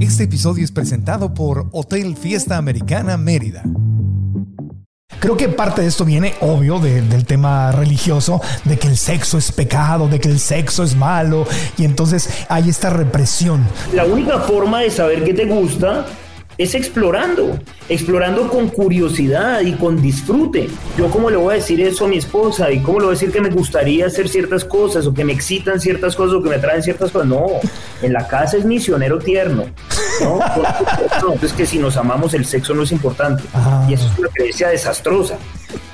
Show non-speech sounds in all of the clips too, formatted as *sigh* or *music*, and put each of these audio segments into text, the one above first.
Este episodio es presentado por Hotel Fiesta Americana Mérida. Creo que parte de esto viene, obvio, del tema religioso, de que el sexo es pecado, de que el sexo es malo, y entonces hay esta represión. La única forma de saber qué te gusta es explorando, explorando con curiosidad y con disfrute. Yo cómo le voy a decir eso a mi esposa y cómo le voy a decir que me gustaría hacer ciertas cosas o que me excitan ciertas cosas o que me atraen ciertas cosas. No, en la casa es misionero tierno. No, *laughs* es que si nos amamos el sexo no es importante. Y eso es una creencia desastrosa.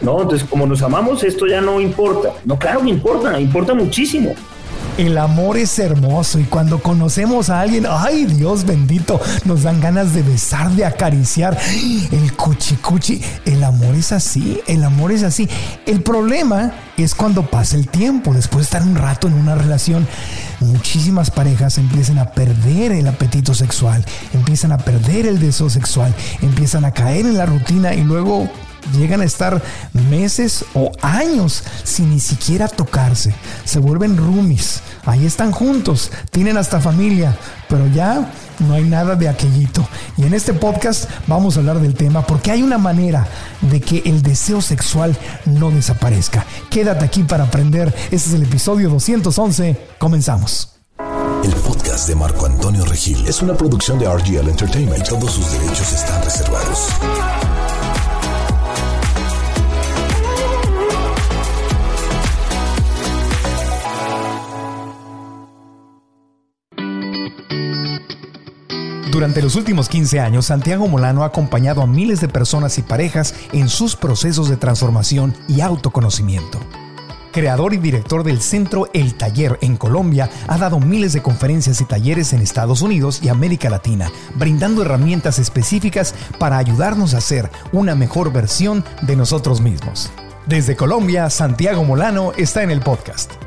No, entonces como nos amamos esto ya no importa. No, claro que importa, importa muchísimo. El amor es hermoso y cuando conocemos a alguien, ay Dios bendito, nos dan ganas de besar, de acariciar. El cuchi cuchi, el amor es así, el amor es así. El problema es cuando pasa el tiempo, después de estar un rato en una relación, muchísimas parejas empiezan a perder el apetito sexual, empiezan a perder el deseo sexual, empiezan a caer en la rutina y luego llegan a estar meses o años sin ni siquiera tocarse. Se vuelven roomies. Ahí están juntos, tienen hasta familia, pero ya no hay nada de aquellito. Y en este podcast vamos a hablar del tema porque hay una manera de que el deseo sexual no desaparezca. Quédate aquí para aprender. Este es el episodio 211. Comenzamos. El podcast de Marco Antonio Regil es una producción de RGL Entertainment. Todos sus derechos están reservados. Durante los últimos 15 años, Santiago Molano ha acompañado a miles de personas y parejas en sus procesos de transformación y autoconocimiento. Creador y director del centro El Taller en Colombia, ha dado miles de conferencias y talleres en Estados Unidos y América Latina, brindando herramientas específicas para ayudarnos a ser una mejor versión de nosotros mismos. Desde Colombia, Santiago Molano está en el podcast.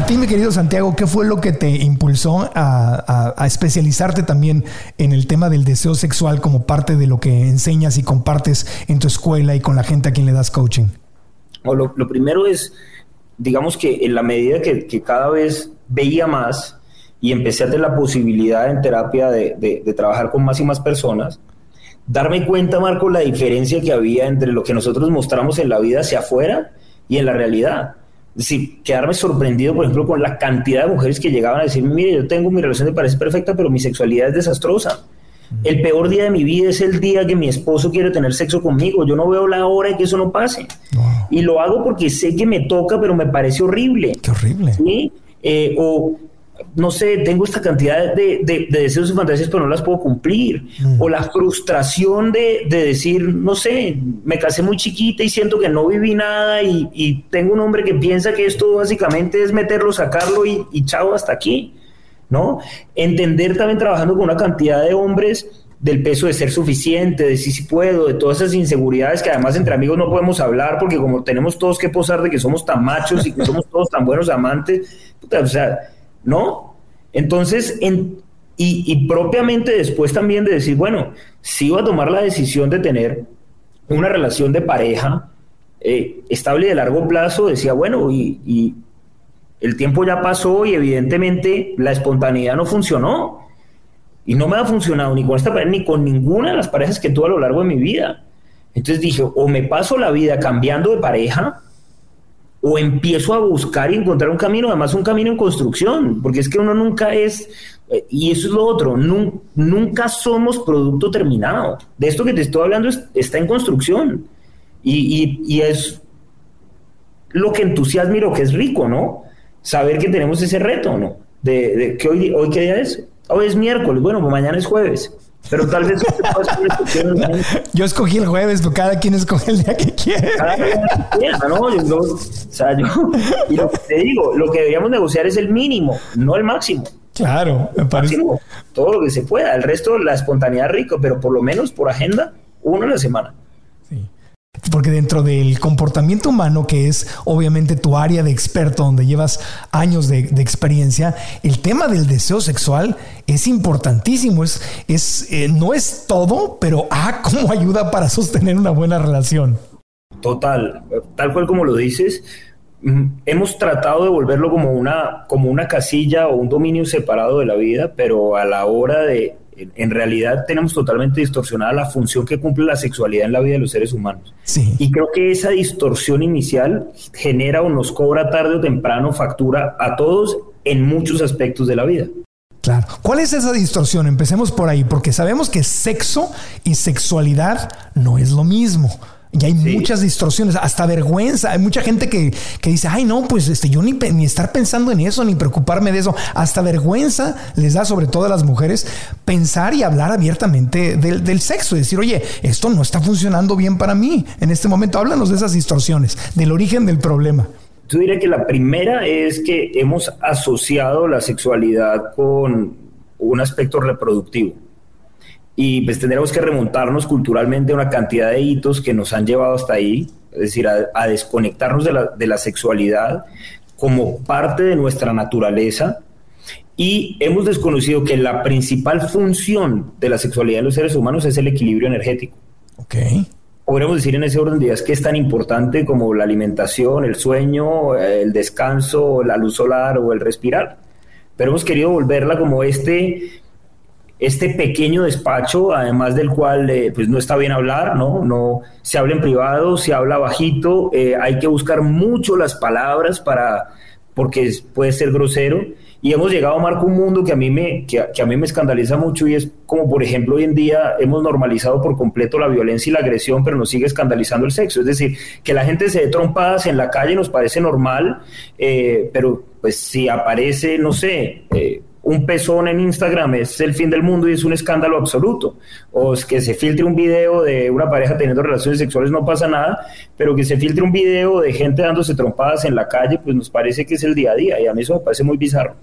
A ti, mi querido Santiago, ¿qué fue lo que te impulsó a, especializarte también en el tema del deseo sexual como parte de lo que enseñas y compartes en tu escuela y con la gente a quien le das coaching? Lo, primero es, digamos que en la medida que, cada vez veía más y empecé a tener la posibilidad en terapia de, de trabajar con más y más personas, darme cuenta, Marco, la diferencia que había entre lo que nosotros mostramos en la vida hacia afuera y en la realidad. Decir, quedarme sorprendido, por ejemplo, con la cantidad de mujeres que llegaban a decirme, mire, yo tengo mi relación de pareja perfecta, pero mi sexualidad es desastrosa. El peor día de mi vida es el día que mi esposo quiere tener sexo conmigo. Yo no veo la hora de que eso no pase. Y lo hago porque sé que me toca, pero me parece horrible. Qué horrible. ¿Sí? Eh, o no sé, tengo esta cantidad de, deseos y fantasías, pero no las puedo cumplir. Mm. O la frustración de, decir, no sé, me casé muy chiquita y siento que no viví nada y, tengo un hombre que piensa que esto básicamente es meterlo, sacarlo y, y chao hasta aquí. ¿No? Entender también trabajando con una cantidad de hombres del peso de ser suficiente, de si sí, puedo, de todas esas inseguridades que además entre amigos no podemos hablar porque como tenemos todos que posar de que somos tan machos y que somos todos tan buenos amantes, o sea, ¿no? Entonces, y, propiamente después también de decir, bueno, si iba a tomar la decisión de tener una relación de pareja eh, estable de largo plazo, decía, bueno, y, el tiempo ya pasó y evidentemente la espontaneidad no funcionó. Y no me ha funcionado ni con esta pareja ni con ninguna de las parejas que tuve a lo largo de mi vida. Entonces dije, o me paso la vida cambiando de pareja, o empiezo a buscar y encontrar un camino, además un camino en construcción, porque es que uno nunca es, eh, y eso es lo otro, nunca somos producto terminado. De esto que te estoy hablando está en construcción y, es lo que entusiasma y lo que es rico, ¿no? Saber que tenemos ese reto, ¿no? De, que hoy, hoy qué día es. Hoy es miércoles, bueno, pues mañana es jueves. Pero tal vez Yo escogí el jueves, pero cada quien escoge el día que quiere. Cada quien quiera, ¿no? Yo, o sea, yo, y lo que te digo, lo que deberíamos negociar es el mínimo, no el máximo. Claro, me parece. todo lo que se pueda. El resto, la espontaneidad rico, pero por lo menos por agenda, uno a la semana. Porque dentro del comportamiento humano, que es obviamente tu área de experto, donde llevas años de, experiencia, el tema del deseo sexual es importantísimo. Es, es, eh, no es todo, pero ah, *laughs* cómo ayuda para sostener una buena relación. Total, tal cual como lo dices, hemos tratado de volverlo como una, como una casilla o un dominio separado de la vida, pero a la hora de, en realidad tenemos totalmente distorsionada la función que cumple la sexualidad en la vida de los seres humanos. Y creo que esa distorsión inicial genera o nos cobra tarde o temprano factura a todos en muchos aspectos de la vida. Claro. ¿Cuál es esa distorsión? Empecemos por ahí, porque sabemos que sexo y sexualidad no es lo mismo. Y hay muchas distorsiones, hasta vergüenza. Hay mucha gente que, dice, ay, no, pues este, yo ni, ni, estar pensando en eso, ni preocuparme de eso. Hasta vergüenza les da, sobre todo a las mujeres, pensar y hablar abiertamente del, del sexo. Y decir, oye, esto no está funcionando bien para mí en este momento. Háblanos de esas distorsiones, del origen del problema. Yo diría que la primera es que hemos asociado la sexualidad con un aspecto reproductivo y pues tendremos que remontarnos culturalmente a una cantidad de hitos que nos han llevado hasta ahí, es decir, a, desconectarnos de la, de la sexualidad como parte de nuestra naturaleza y hemos desconocido que la principal función de la sexualidad de los seres humanos es el equilibrio energético. Ok. Podríamos decir en ese orden de ideas que es tan importante como la alimentación, el sueño, el descanso, la luz solar o el respirar. Pero hemos querido volverla como este este pequeño despacho, además del cual eh, pues no está bien hablar, ¿no? No se habla en privado, se habla bajito, eh, hay que buscar mucho las palabras para porque puede ser grosero y hemos llegado a marcar un mundo que a mí me que, a mí me escandaliza mucho y es como por ejemplo hoy en día hemos normalizado por completo la violencia y la agresión, pero nos sigue escandalizando el sexo, es decir, que la gente se dé trompadas en la calle nos parece normal, eh, pero pues si aparece, no sé, un pezón en Instagram es el fin del mundo y es un escándalo absoluto. O es que se filtre un video de una pareja teniendo relaciones sexuales no pasa nada, pero que se filtre un video de gente dándose trompadas en la calle, pues nos parece que es el día a día y a mí eso me parece muy bizarro.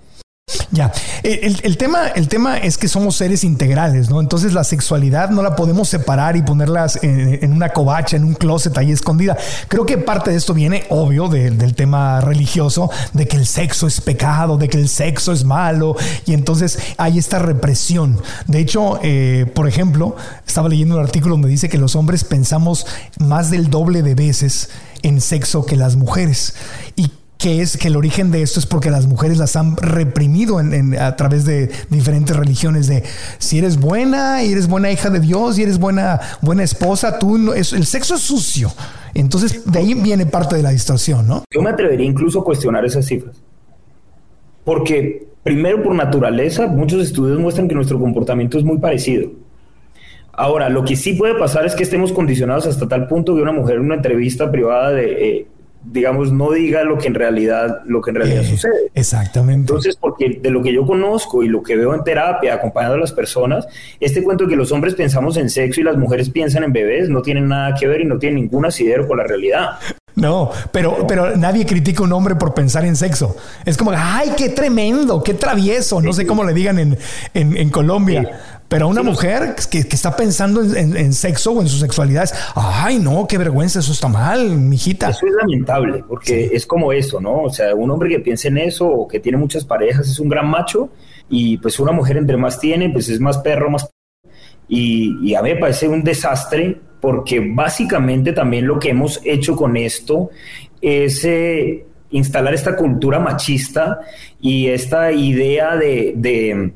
Ya, el, tema, el tema es que somos seres integrales, ¿no? Entonces la sexualidad no la podemos separar y ponerlas en, una covacha, en un closet ahí escondida. Creo que parte de esto viene, obvio, del tema religioso, de que el sexo es pecado, de que el sexo es malo, y entonces hay esta represión. De hecho, eh, por ejemplo, estaba leyendo un artículo donde dice que los hombres pensamos más del doble de veces en sexo que las mujeres. Y que es que el origen de esto es porque las mujeres las han reprimido en, a través de diferentes religiones de si eres buena y eres buena hija de Dios y eres buena buena esposa tú no, es, el sexo es sucio. Entonces de ahí viene parte de la distorsión no yo me atrevería incluso a cuestionar esas cifras. Porque primero por naturaleza muchos estudios muestran que nuestro comportamiento es muy parecido. Ahora lo que sí puede pasar es que estemos condicionados hasta tal punto que una mujer en una entrevista privada de eh, digamos, no diga lo que en realidad, lo que en realidad eh, sucede. Exactamente. Entonces, porque de lo que yo conozco y lo que veo en terapia, acompañando a las personas, este cuento de que los hombres pensamos en sexo y las mujeres piensan en bebés no tienen nada que ver y no tienen ningún asidero con la realidad. No, pero, pero nadie critica a un hombre por pensar en sexo. Es como, ay, qué tremendo, qué travieso. No sé cómo le digan en, en, Colombia. Pero una mujer que, está pensando en, sexo o en su sexualidad, ay, no, qué vergüenza, eso está mal, mijita. Eso es lamentable, porque es como eso, ¿no? O sea, un hombre que piensa en eso o que tiene muchas parejas es un gran macho y pues una mujer entre más tiene, pues es más perro, más... Y, y a mí me parece un desastre porque básicamente también lo que hemos hecho con esto es... Eh, instalar esta cultura machista y esta idea de de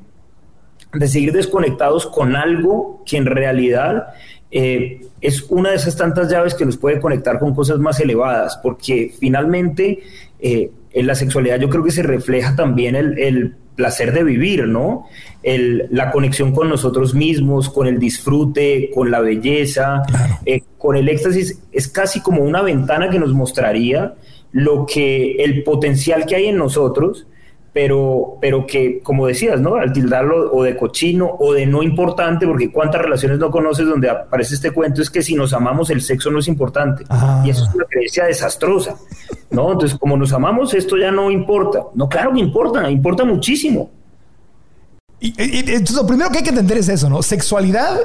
seguir desconectados con algo que en realidad eh, es una de esas tantas llaves que nos puede conectar con cosas más elevadas, porque finalmente eh, en la sexualidad yo creo que se refleja también el, placer de vivir, ¿no? la conexión con nosotros mismos, con el disfrute, con la belleza, eh, con el éxtasis, es casi como una ventana que nos mostraría lo que el potencial que hay en nosotros pero, pero que, como decías, ¿no? Al tildarlo o de cochino o de no importante, porque cuántas relaciones no conoces donde aparece este cuento, es que si nos amamos el sexo no es importante. Y eso es una creencia desastrosa, ¿no? Entonces, como nos amamos, esto ya no importa. No, claro que importa, importa muchísimo. Y, entonces, lo primero que hay que entender es eso, ¿no? Sexualidad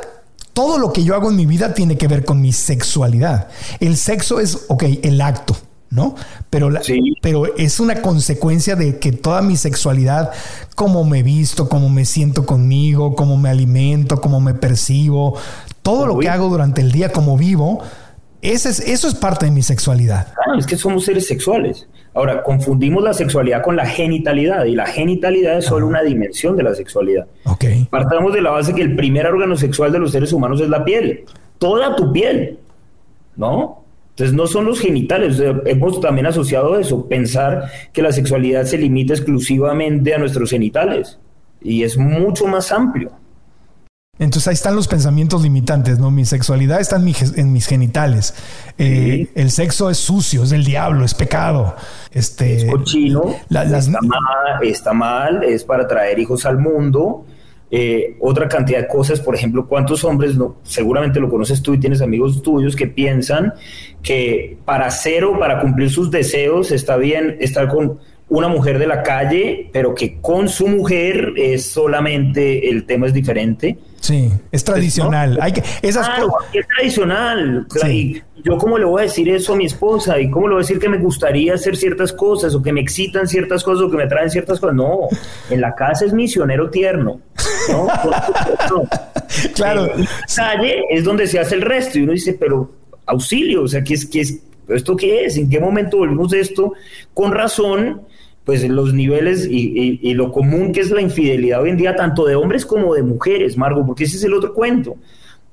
todo lo que yo hago en mi vida tiene que ver con mi sexualidad. El sexo es, ok, el acto. ¿No? Pero, pero es una consecuencia de que toda mi sexualidad, cómo me visto, cómo me siento conmigo, cómo me alimento, cómo me percibo, todo lo que hago durante el día, como vivo, ese es, eso es parte de mi sexualidad. Claro, es que somos seres sexuales. Ahora, confundimos la sexualidad con la genitalidad y la genitalidad es solo una dimensión de la sexualidad. Okay. Partamos de la base que el primer órgano sexual de los seres humanos es la piel, toda tu piel, ¿no? Entonces no son los genitales, hemos también asociado eso, pensar que la sexualidad se limita exclusivamente a nuestros genitales y es mucho más amplio. Entonces ahí están los pensamientos limitantes, ¿no? Mi sexualidad está en, mis genitales. Eh, el sexo es sucio, es del diablo, es pecado. Este, es cochino, está, mal, está mal, es para traer hijos al mundo. Eh, otra cantidad de cosas, por ejemplo, cuántos hombres, seguramente lo conoces tú y tienes amigos tuyos que piensan que para hacer o para cumplir sus deseos está bien estar con una mujer de la calle, pero que con su mujer es solamente el tema es diferente. Sí, es tradicional. Hay que, esas claro, es tradicional. yo cómo le voy a decir eso a mi esposa y cómo le voy a decir que me gustaría hacer ciertas cosas o que me excitan ciertas cosas o que me traen ciertas cosas. No, en la casa es misionero tierno. ¿no? *laughs* claro. En la calle es donde se hace el resto y uno dice, pero auxilio, o sea, ¿qué es, qué es, ¿esto qué es? ¿En qué momento volvimos de esto? Con razón pues los niveles y, lo común que es la infidelidad hoy en día, tanto de hombres como de mujeres, Margo, porque ese es el otro cuento.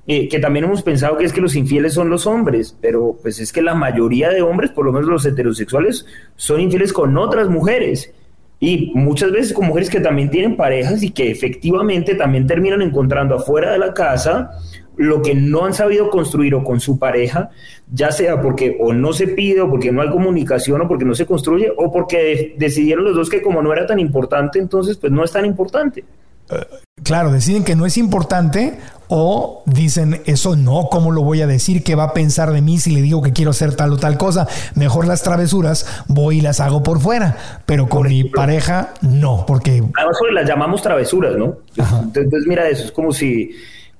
Eh, que también hemos pensado que es que los infieles son los hombres, pero pues es que la mayoría de hombres, por lo menos los heterosexuales, son infieles con otras mujeres. Y muchas veces con mujeres que también tienen parejas y que efectivamente también terminan encontrando afuera de la casa lo que no han sabido construir o con su pareja, ya sea porque o no se pide o porque no hay comunicación o porque no se construye o porque decidieron los dos que como no era tan importante, entonces pues no es tan importante. Eh, claro, deciden que no es importante o dicen eso no, ¿cómo lo voy a decir? ¿Qué va a pensar de mí si le digo que quiero hacer tal o tal cosa? Mejor las travesuras voy y las hago por fuera, pero con mi pareja no, porque... Además las llamamos travesuras, ¿no? Entonces mira eso, es como si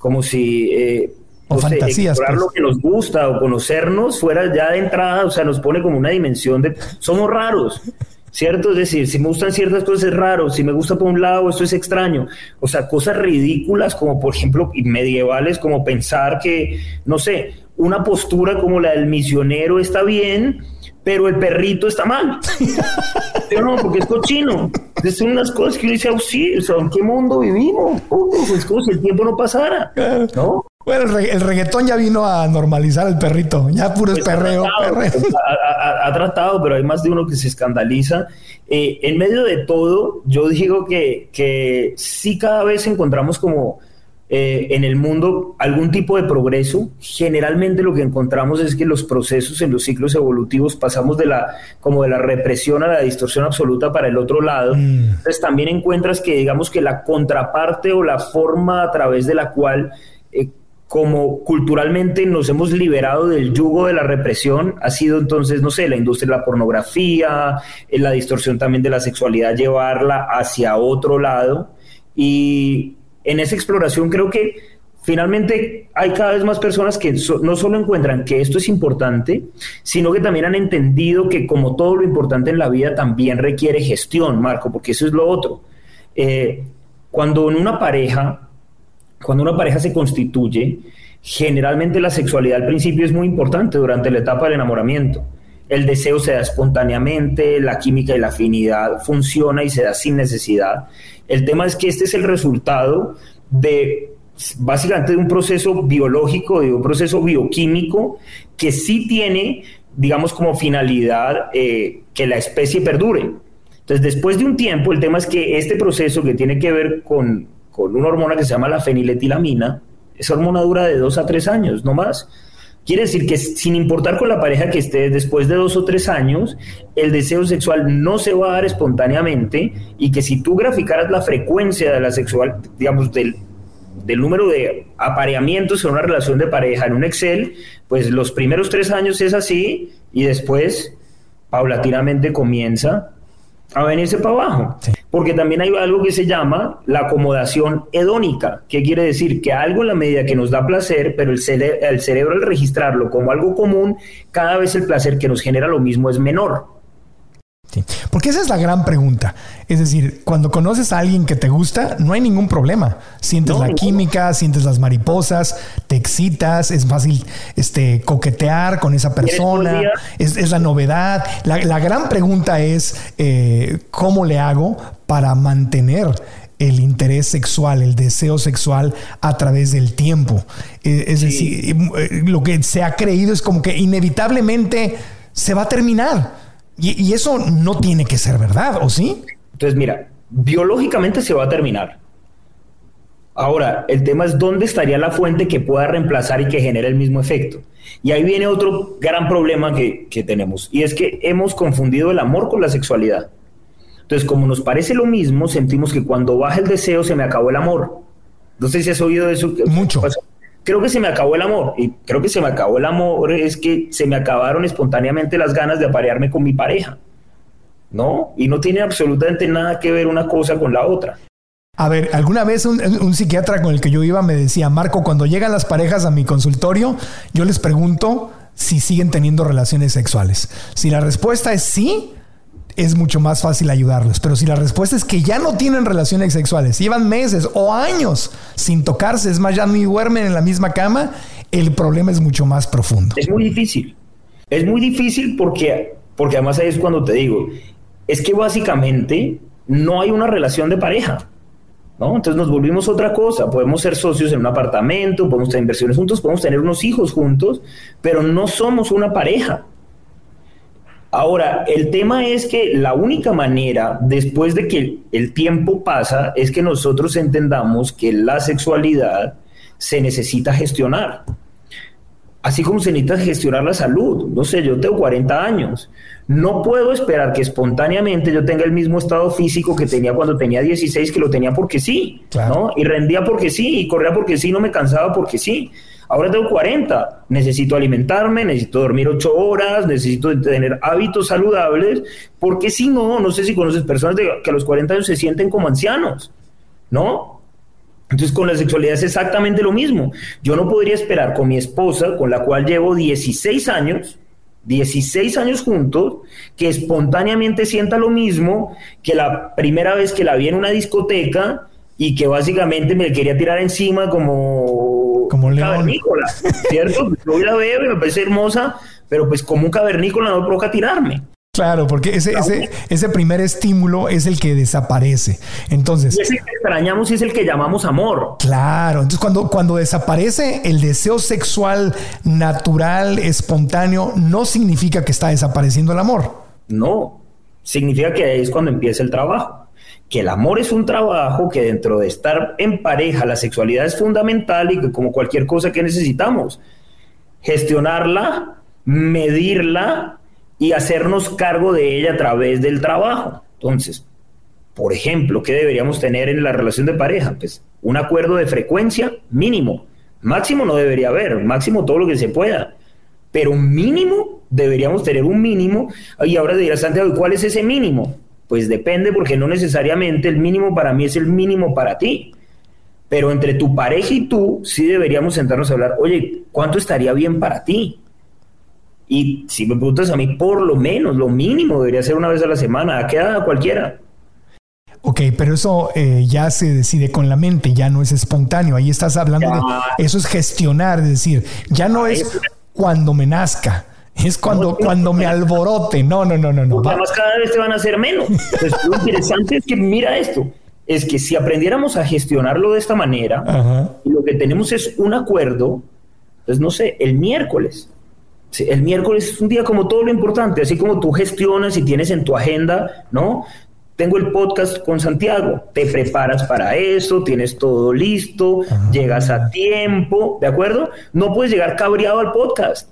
como si eh, o fantasías, pues. lo que nos gusta o conocernos fuera ya de entrada, o sea, nos pone como una dimensión de somos raros. ¿Cierto? Es decir, si me gustan ciertas cosas es raro, si me gusta por un lado esto es extraño. O sea, cosas ridículas como por ejemplo medievales, como pensar que, no sé, una postura como la del misionero está bien, pero el perrito está mal. *laughs* Pero no, porque es cochino. Son unas cosas que uno dice, oh, sí, o sea, ¿en qué mundo vivimos? es como si el tiempo no pasara, ¿no? Bueno, el, reggaetón ya vino a normalizar el perrito, ya puro pues perreo. Ha tratado, pero hay más de uno que se escandaliza. Eh, en medio de todo, yo digo que, que sí cada vez encontramos como eh, en el mundo algún tipo de progreso, generalmente lo que encontramos es que los procesos en los ciclos evolutivos pasamos de la como de la represión a la distorsión absoluta para el otro lado. Mm. Entonces también encuentras que digamos que la contraparte o la forma a través de la cual eh, como culturalmente nos hemos liberado del yugo de la represión, ha sido entonces, no sé, la industria de la pornografía, eh, la distorsión también de la sexualidad, llevarla hacia otro lado. Y en esa exploración creo que finalmente hay cada vez más personas que no solo encuentran que esto es importante, sino que también han entendido que como todo lo importante en la vida también requiere gestión, Marco, porque eso es lo otro. Eh, cuando en una pareja, cuando una pareja se constituye, generalmente la sexualidad al principio es muy importante durante la etapa del enamoramiento. El deseo se da espontáneamente, la química y la afinidad funciona y se da sin necesidad. El tema es que este es el resultado de básicamente de un proceso biológico, de un proceso bioquímico que sí tiene, digamos, como finalidad eh, que la especie perdure. Entonces, después de un tiempo, el tema es que este proceso que tiene que ver con, con una hormona que se llama la feniletilamina, esa hormona dura de dos a tres años, no más. Quiere decir que sin importar con la pareja que esté después de dos o tres años, el deseo sexual no se va a dar espontáneamente y que si tú graficaras la frecuencia de la sexual, digamos, del, del número de apareamientos en una relación de pareja en un Excel, pues los primeros tres años es así y después paulatinamente comienza a venirse para abajo. Porque también hay algo que se llama la acomodación hedónica, que quiere decir que algo en la medida que nos da placer, pero el, el cerebro al registrarlo como algo común, cada vez el placer que nos genera lo mismo es menor. Porque esa es la gran pregunta. Es decir, cuando conoces a alguien que te gusta, no hay ningún problema. Sientes la química, sientes las mariposas, te excitas, es fácil este, coquetear con esa persona, es, la novedad. La, gran pregunta es, eh, ¿cómo le hago para mantener el interés sexual, el deseo sexual a través del tiempo? Eh, es decir, eh, lo que se ha creído es como que inevitablemente se va a terminar y, eso no tiene que ser verdad, ¿o sí? Entonces, mira, biológicamente se va a terminar. Ahora, el tema es dónde estaría la fuente que pueda reemplazar y que genere el mismo efecto. Y ahí viene otro gran problema que, que, tenemos, y es que hemos confundido el amor con la sexualidad. Entonces, como nos parece lo mismo, sentimos que cuando baja el deseo se me acabó el amor. No sé si has oído eso. Mucho creo que se me acabó el amor. Y creo que se me acabó el amor es que se me acabaron espontáneamente las ganas de aparearme con mi pareja. ¿No? Y no tiene absolutamente nada que ver una cosa con la otra. A ver, alguna vez un, un, psiquiatra con el que yo iba me decía, Marco, cuando llegan las parejas a mi consultorio, yo les pregunto si siguen teniendo relaciones sexuales. Si la respuesta es sí, es mucho más fácil ayudarlos. Pero si la respuesta es que ya no tienen relaciones sexuales, llevan meses o años sin tocarse, es más, ya ni duermen en la misma cama, el problema es mucho más profundo. Es muy difícil. Es muy difícil porque, porque además ahí es cuando te digo, es que básicamente no hay una relación de pareja. Entonces nos volvimos otra cosa. Podemos ser socios en un apartamento, podemos tener inversiones juntos, podemos tener unos hijos juntos, pero no somos una pareja. Ahora, el tema es que la única manera, después de que el tiempo pasa, es que nosotros entendamos que la sexualidad se necesita gestionar. Así como se necesita gestionar la salud. No sé, yo tengo 40 años. No puedo esperar que espontáneamente yo tenga el mismo estado físico que tenía cuando tenía 16, que lo tenía porque sí, ¿no? Y rendía porque sí, y corría porque sí, no me cansaba porque sí. Ahora tengo 40, necesito alimentarme, necesito dormir 8 horas, necesito tener hábitos saludables, porque si no, no sé si conoces personas que a los 40 años se sienten como ancianos, ¿no? Entonces con la sexualidad es exactamente lo mismo. Yo no podría esperar con mi esposa, con la cual llevo 16 años, 16 años juntos, que espontáneamente sienta lo mismo que la primera vez que la vi en una discoteca y que básicamente me quería tirar encima como como un cavernícola, ¿cierto? *laughs* Yo la veo y me parece hermosa, pero pues como un cavernícola no provoca tirarme. Claro, porque ese, ese, ese primer estímulo es el que desaparece. Entonces. Y ese que extrañamos y es el que llamamos amor. Claro. Entonces, cuando, cuando desaparece el deseo sexual natural, espontáneo, no significa que está desapareciendo el amor. No. Significa que ahí es cuando empieza el trabajo que el amor es un trabajo, que dentro de estar en pareja la sexualidad es fundamental y que como cualquier cosa que necesitamos, gestionarla, medirla y hacernos cargo de ella a través del trabajo. Entonces, por ejemplo, ¿qué deberíamos tener en la relación de pareja? Pues un acuerdo de frecuencia mínimo. Máximo no debería haber, máximo todo lo que se pueda. Pero mínimo, deberíamos tener un mínimo. Y ahora dirás, Santiago, ¿cuál es ese mínimo? Pues depende porque no necesariamente el mínimo para mí es el mínimo para ti. Pero entre tu pareja y tú sí deberíamos sentarnos a hablar, oye, ¿cuánto estaría bien para ti? Y si me preguntas a mí, por lo menos, lo mínimo debería ser una vez a la semana, a qué edad cualquiera. Ok, pero eso eh, ya se decide con la mente, ya no es espontáneo. Ahí estás hablando de eso es gestionar, es decir, ya no es cuando me nazca, es cuando, cuando me alborote. No, no, no, no, no. Además, cada vez te van a hacer menos. Entonces, lo interesante es que mira esto. Es que si aprendiéramos a gestionarlo de esta manera, y lo que tenemos es un acuerdo, pues no sé, el miércoles. El miércoles es un día como todo lo importante, así como tú gestionas y tienes en tu agenda, ¿no? Tengo el podcast con Santiago, te preparas para eso, tienes todo listo, llegas a tiempo, ¿de acuerdo? No puedes llegar cabreado al *laughs* podcast.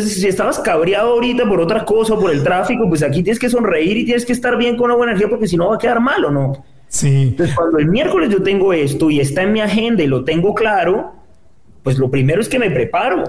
Si estabas cabreado ahorita por otra cosa, por el tráfico, pues aquí tienes que sonreír y tienes que estar bien con una buena energía porque si no va a quedar mal o no. Sí. Entonces, cuando el miércoles yo tengo esto y está en mi agenda y lo tengo claro, pues lo primero es que me preparo.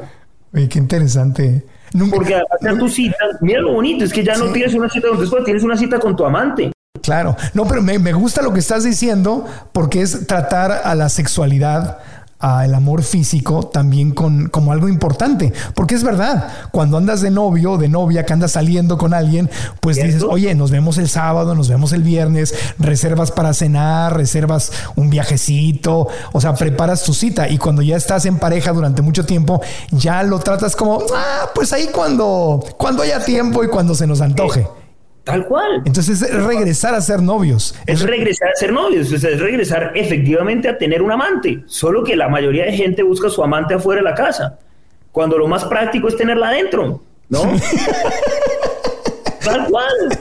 Oye, qué interesante. Porque hacer tu cita, mira lo bonito, es que ya no tienes una cita con tu esposa, tienes una cita con tu amante. Claro, no, pero me, me gusta lo que estás diciendo porque es tratar a la sexualidad al amor físico también con, como algo importante. Porque es verdad, cuando andas de novio, de novia, que andas saliendo con alguien, pues dices, oye, nos vemos el sábado, nos vemos el viernes, reservas para cenar, reservas un viajecito, o sea, preparas tu cita. Y cuando ya estás en pareja durante mucho tiempo, ya lo tratas como, ah, pues ahí cuando, cuando haya tiempo y cuando se nos antoje. Tal cual. Entonces es regresar a ser novios. Es regresar a ser novios, es regresar efectivamente a tener un amante. Solo que la mayoría de gente busca su amante afuera de la casa, cuando lo más práctico es tenerla adentro, ¿no? *laughs* Tal cual.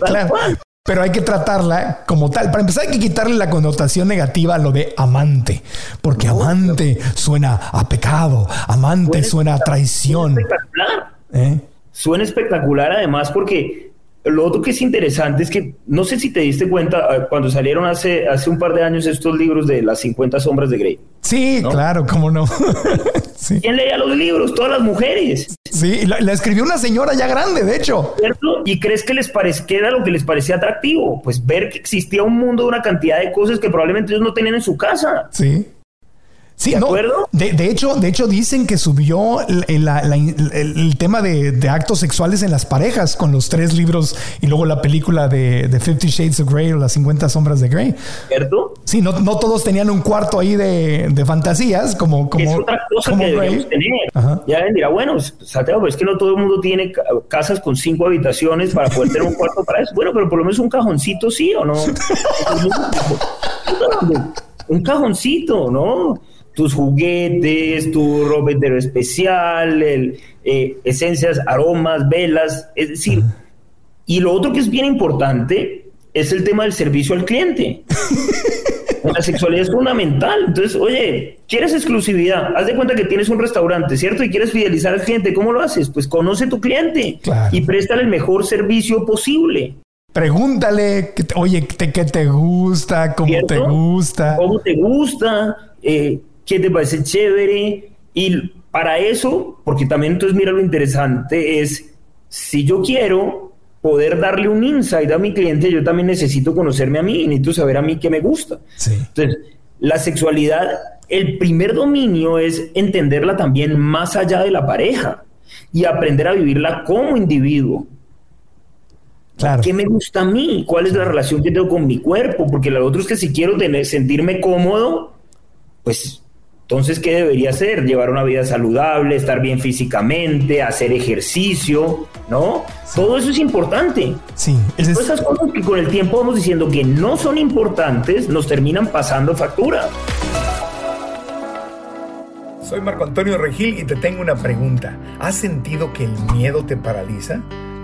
Tal cual. Pero hay que tratarla como tal. Para empezar, hay que quitarle la connotación negativa a lo de amante. Porque amante suena a pecado. Amante suena a traición. Suena espectacular. ¿Eh? Suena espectacular, además, porque lo otro que es interesante es que no sé si te diste cuenta ah, cuando salieron hace, hace un par de años estos libros de las 50 sombras de Grey. Sí, claro, cómo no. *laughs* ¿Quién leía los libros? Todas las mujeres. Sí, la, escribió una señora ya grande, de hecho. ¿Cierto? ¿Y crees que les parece que era lo que les parecía atractivo? Pues ver que existía un mundo de una cantidad de cosas que probablemente ellos no tenían en su casa. Sí. Sí, ¿De no. De, hecho, de hecho, dicen que subió el, tema de, actos sexuales en las parejas con los tres libros y luego la película de, Fifty Shades of Grey o las 50 sombras de Grey. ¿Cierto? Sí, no, no todos tenían un cuarto ahí de, fantasías como, como. Es otra cosa que deberíamos tener. Ya ven, dirá, bueno, Santiago, pero es que no todo el mundo tiene casas con cinco habitaciones para poder tener un cuarto para eso. Bueno, pero por lo menos un cajoncito sí o no. *laughs* un cajoncito, ¿no? Tus juguetes, tu ropetero especial, el, eh, esencias, aromas, velas, es decir, y lo otro que es bien importante es el tema del servicio al cliente. *laughs* La sexualidad es fundamental. Entonces, oye, ¿quieres exclusividad? Haz de cuenta que tienes un restaurante, ¿cierto? Y quieres fidelizar al cliente. ¿Cómo lo haces? Pues conoce tu cliente y préstale el mejor servicio posible. Pregúntale, oye, ¿qué te gusta? ¿Cómo te gusta? ¿Cómo te gusta? Eh, qué te parece chévere. Y para eso, porque también entonces mira lo interesante, es si yo quiero poder darle un insight a mi cliente, yo también necesito conocerme a mí, necesito saber a mí qué me gusta. Entonces, la sexualidad, el primer dominio es entenderla también más allá de la pareja y aprender a vivirla como individuo. Claro. ¿Qué me gusta a mí? ¿Cuál es la relación que tengo con mi cuerpo? Porque lo otro es que si quiero tener, sentirme cómodo, pues entonces, ¿qué debería hacer? Llevar una vida saludable, estar bien físicamente, hacer ejercicio, ¿no? Todo eso es importante. Sí. esas cosas que con el tiempo vamos diciendo que no son importantes, nos terminan pasando factura. Soy Marco Antonio Regil y te tengo una pregunta. ¿Has sentido que el miedo te paraliza?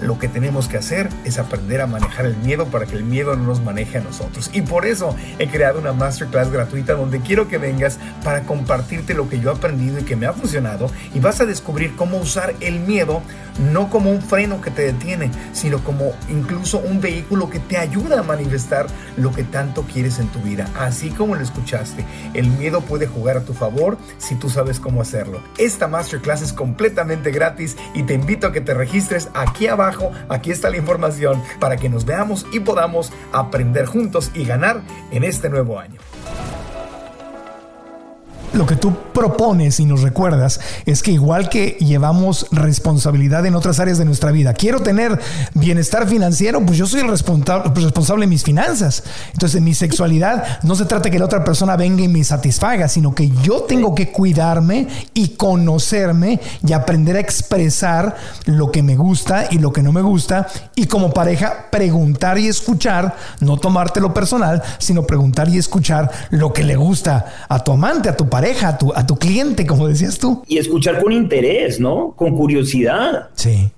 lo que tenemos que hacer es aprender a manejar el miedo para que el miedo no nos maneje a nosotros. Y por eso he creado una masterclass gratuita donde quiero que vengas para compartirte lo que yo he aprendido y que me ha funcionado y vas a descubrir cómo usar el miedo no como un freno que te detiene, sino como incluso un vehículo que te ayuda a manifestar lo que tanto quieres en tu vida. Así como lo escuchaste, el miedo puede jugar a tu favor si tú sabes cómo hacerlo. Esta masterclass es completamente gratis y te invito a que te registres aquí abajo aquí está la información para que nos veamos y podamos aprender juntos y ganar en este nuevo año lo que tú propones y nos recuerdas es que igual que llevamos responsabilidad en otras áreas de nuestra vida, quiero tener bienestar financiero, pues yo soy el responsable, responsable de mis finanzas. Entonces, en mi sexualidad no se trata que la otra persona venga y me satisfaga, sino que yo tengo que cuidarme y conocerme y aprender a expresar lo que me gusta y lo que no me gusta. Y como pareja, preguntar y escuchar, no tomártelo personal, sino preguntar y escuchar lo que le gusta a tu amante, a tu pareja a tu, a tu cliente, como decías tú. Y escuchar con interés, ¿no? Con curiosidad. Sí.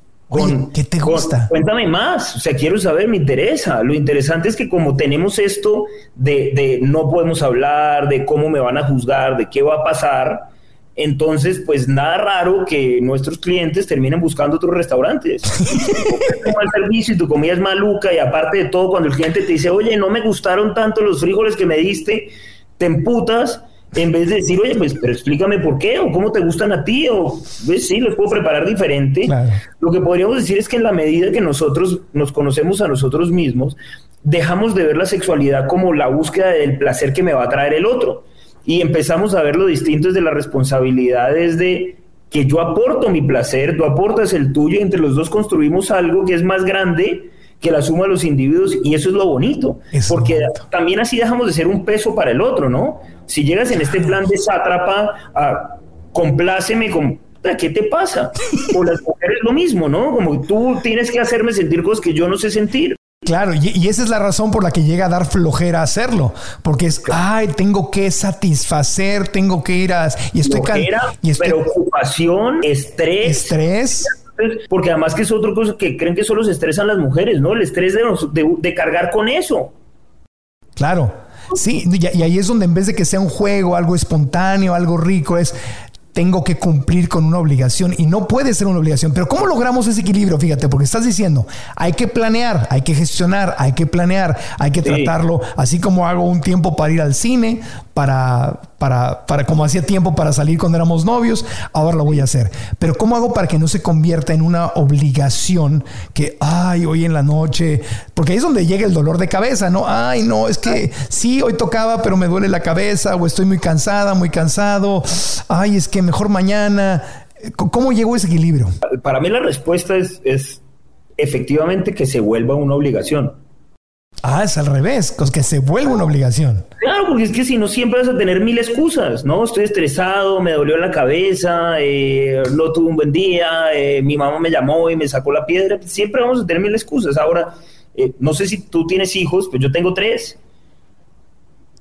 ¿qué te gusta? cuéntame más, o sea, quiero saber, me interesa. Lo interesante es que como tenemos esto de, de, no podemos hablar, de cómo me van a juzgar, de qué va a pasar, entonces, pues nada raro que nuestros clientes terminen buscando otros restaurantes. *laughs* el servicio y tu comida es maluca y aparte de todo, cuando el cliente te dice, oye, no me gustaron tanto los frijoles que me diste, te emputas en vez de decir, oye, pues, pero explícame por qué, o cómo te gustan a ti, o, ves, sí, los puedo preparar diferente. Lo que podríamos decir es que en la medida que nosotros nos conocemos a nosotros mismos, dejamos de ver la sexualidad como la búsqueda del placer que me va a traer el otro y empezamos a ver lo distinto de las responsabilidades de que yo aporto mi placer, tú aportas el tuyo y entre los dos construimos algo que es más grande que la suma de los individuos y eso es lo bonito, porque también así dejamos de ser un peso para el otro, ¿no? Si llegas en este plan de sátrapa, a, compláceme con... ¿Qué te pasa? O las mujeres lo mismo, ¿no? Como tú tienes que hacerme sentir cosas que yo no sé sentir. Claro, y, esa es la razón por la que llega a dar flojera hacerlo, porque es, ay, tengo que satisfacer, tengo que ir a... Y estoy flojera, y preocupación, estrés. Estrés. Porque además que es otra cosa que creen que solo se estresan las mujeres, ¿no? El estrés de, de, cargar con eso. Claro. Sí, y ahí es donde en vez de que sea un juego, algo espontáneo, algo rico, es tengo que cumplir con una obligación y no puede ser una obligación. Pero ¿cómo logramos ese equilibrio? Fíjate, porque estás diciendo, hay que planear, hay que gestionar, hay que planear, hay que tratarlo, así como hago un tiempo para ir al cine, para, para, para como hacía tiempo para salir cuando éramos novios, ahora lo voy a hacer. Pero ¿cómo hago para que no se convierta en una obligación que, ay, hoy en la noche, porque ahí es donde llega el dolor de cabeza, ¿no? Ay, no, es que sí, hoy tocaba, pero me duele la cabeza, o estoy muy cansada, muy cansado, ay, es que mejor mañana. ¿Cómo llegó ese equilibrio? Para mí la respuesta es, es efectivamente que se vuelva una obligación. Ah, es al revés, que se vuelve una obligación. Claro, porque es que si no siempre vas a tener mil excusas, ¿no? Estoy estresado, me dolió la cabeza, eh, no tuve un buen día, eh, mi mamá me llamó y me sacó la piedra. Siempre vamos a tener mil excusas. Ahora, eh, no sé si tú tienes hijos, pues yo tengo tres.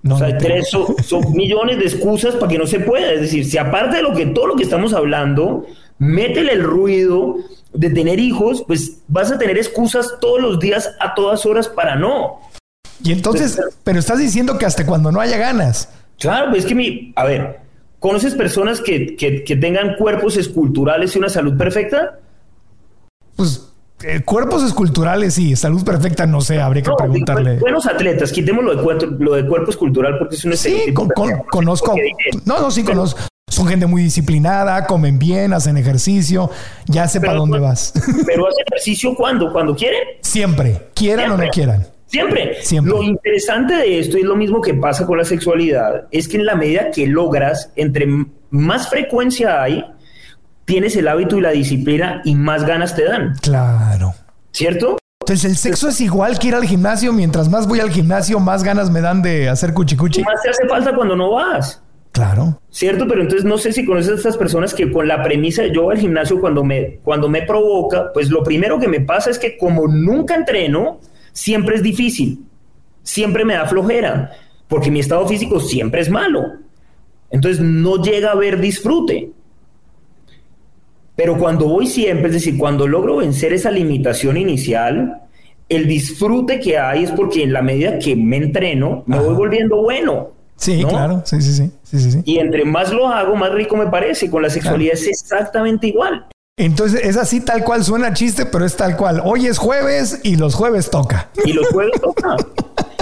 O sea, tres son, son *laughs* millones de excusas para que no se pueda. Es decir, si aparte de lo que todo lo que estamos hablando, métele el ruido de tener hijos, pues vas a tener excusas todos los días a todas horas para no. Y entonces, pero estás diciendo que hasta cuando no haya ganas. Claro, pues es que mi, a ver, ¿conoces personas que, que, tengan cuerpos esculturales y una salud perfecta? Pues eh, cuerpos esculturales y salud perfecta, no sé, habría que preguntarle. Buenos atletas, quitémoslo de, cuerpo, lo de cuerpo escultural porque es un Sí, conozco. No, no, sí, conozco. Son gente muy disciplinada, comen bien, hacen ejercicio, ya sé para dónde vas. *laughs* Pero hacen ejercicio cuando, cuando quieren. Siempre, quieran o no quieran. Siempre. Siempre. Lo interesante de esto, y lo mismo que pasa con la sexualidad, es que en la medida que logras, entre más frecuencia hay, tienes el hábito y la disciplina y más ganas te dan. Claro. ¿Cierto? Entonces el sexo es igual que ir al gimnasio. Mientras más voy al gimnasio, más ganas me dan de hacer cuchicuchi. Más te hace falta cuando no vas. Claro. Cierto, pero entonces no sé si conoces a estas personas que con la premisa de yo voy al gimnasio cuando me, cuando me provoca, pues lo primero que me pasa es que como nunca entreno, siempre es difícil, siempre me da flojera, porque mi estado físico siempre es malo. Entonces no llega a haber disfrute. Pero cuando voy siempre, es decir, cuando logro vencer esa limitación inicial, el disfrute que hay es porque en la medida que me entreno, me voy volviendo bueno. Sí, claro, sí, sí, sí, sí, sí, Y entre más lo hago, más rico me parece. Con la sexualidad es exactamente igual. Entonces es así tal cual suena chiste, pero es tal cual. Hoy es jueves y los jueves toca. Y los jueves *laughs* toca.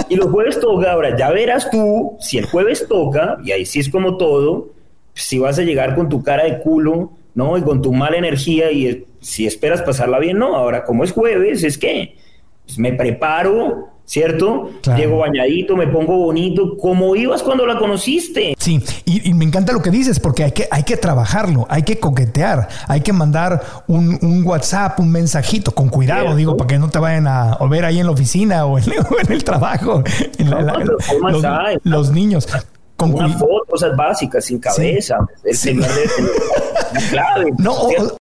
y los jueves toca. Ahora ya verás tú si el jueves toca, y ahí sí es como todo, si vas a llegar con tu cara de culo, ¿no? Y con tu mala energía y si esperas pasarla bien, no. Ahora como es jueves, es que pues, me preparo, ¿cierto? Llego bañadito, me pongo bonito, como ibas cuando la conociste. Sí, y, me encanta lo que dices, porque hay que, hay que trabajarlo, hay que coquetear, hay que mandar un, WhatsApp, un mensajito, con cuidado, digo, para que no te vayan a ver ahí en la oficina o en, el *laughs* trabajo, en los, los niños. Con una foto, cosas básicas, sin cabeza. El señor *laughs* clave. No,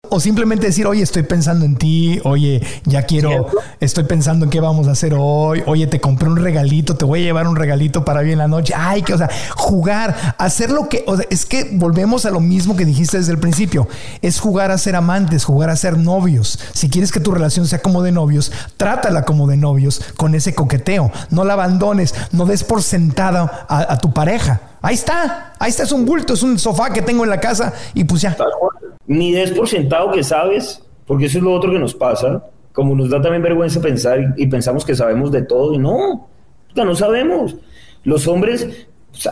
o, simplemente decir, oye, estoy pensando en ti, oye, ya quiero, estoy pensando en qué vamos a hacer hoy, oye, te compré un regalito, te voy a llevar un regalito para bien la noche. Ay, que, o sea, jugar, hacer lo que, o sea, es que volvemos a lo mismo que dijiste desde el principio, es jugar a ser amantes, jugar a ser novios. Si quieres que tu relación sea como de novios, trátala como de novios con ese coqueteo. No la abandones, no des por sentada a tu pareja Ahí está, ahí está, es un bulto, es un sofá que tengo en la casa y pues ya. Ni des por sentado que sabes, porque eso es lo otro que nos pasa, como nos da también vergüenza pensar y, pensamos que sabemos de todo y no, no sabemos. Los hombres,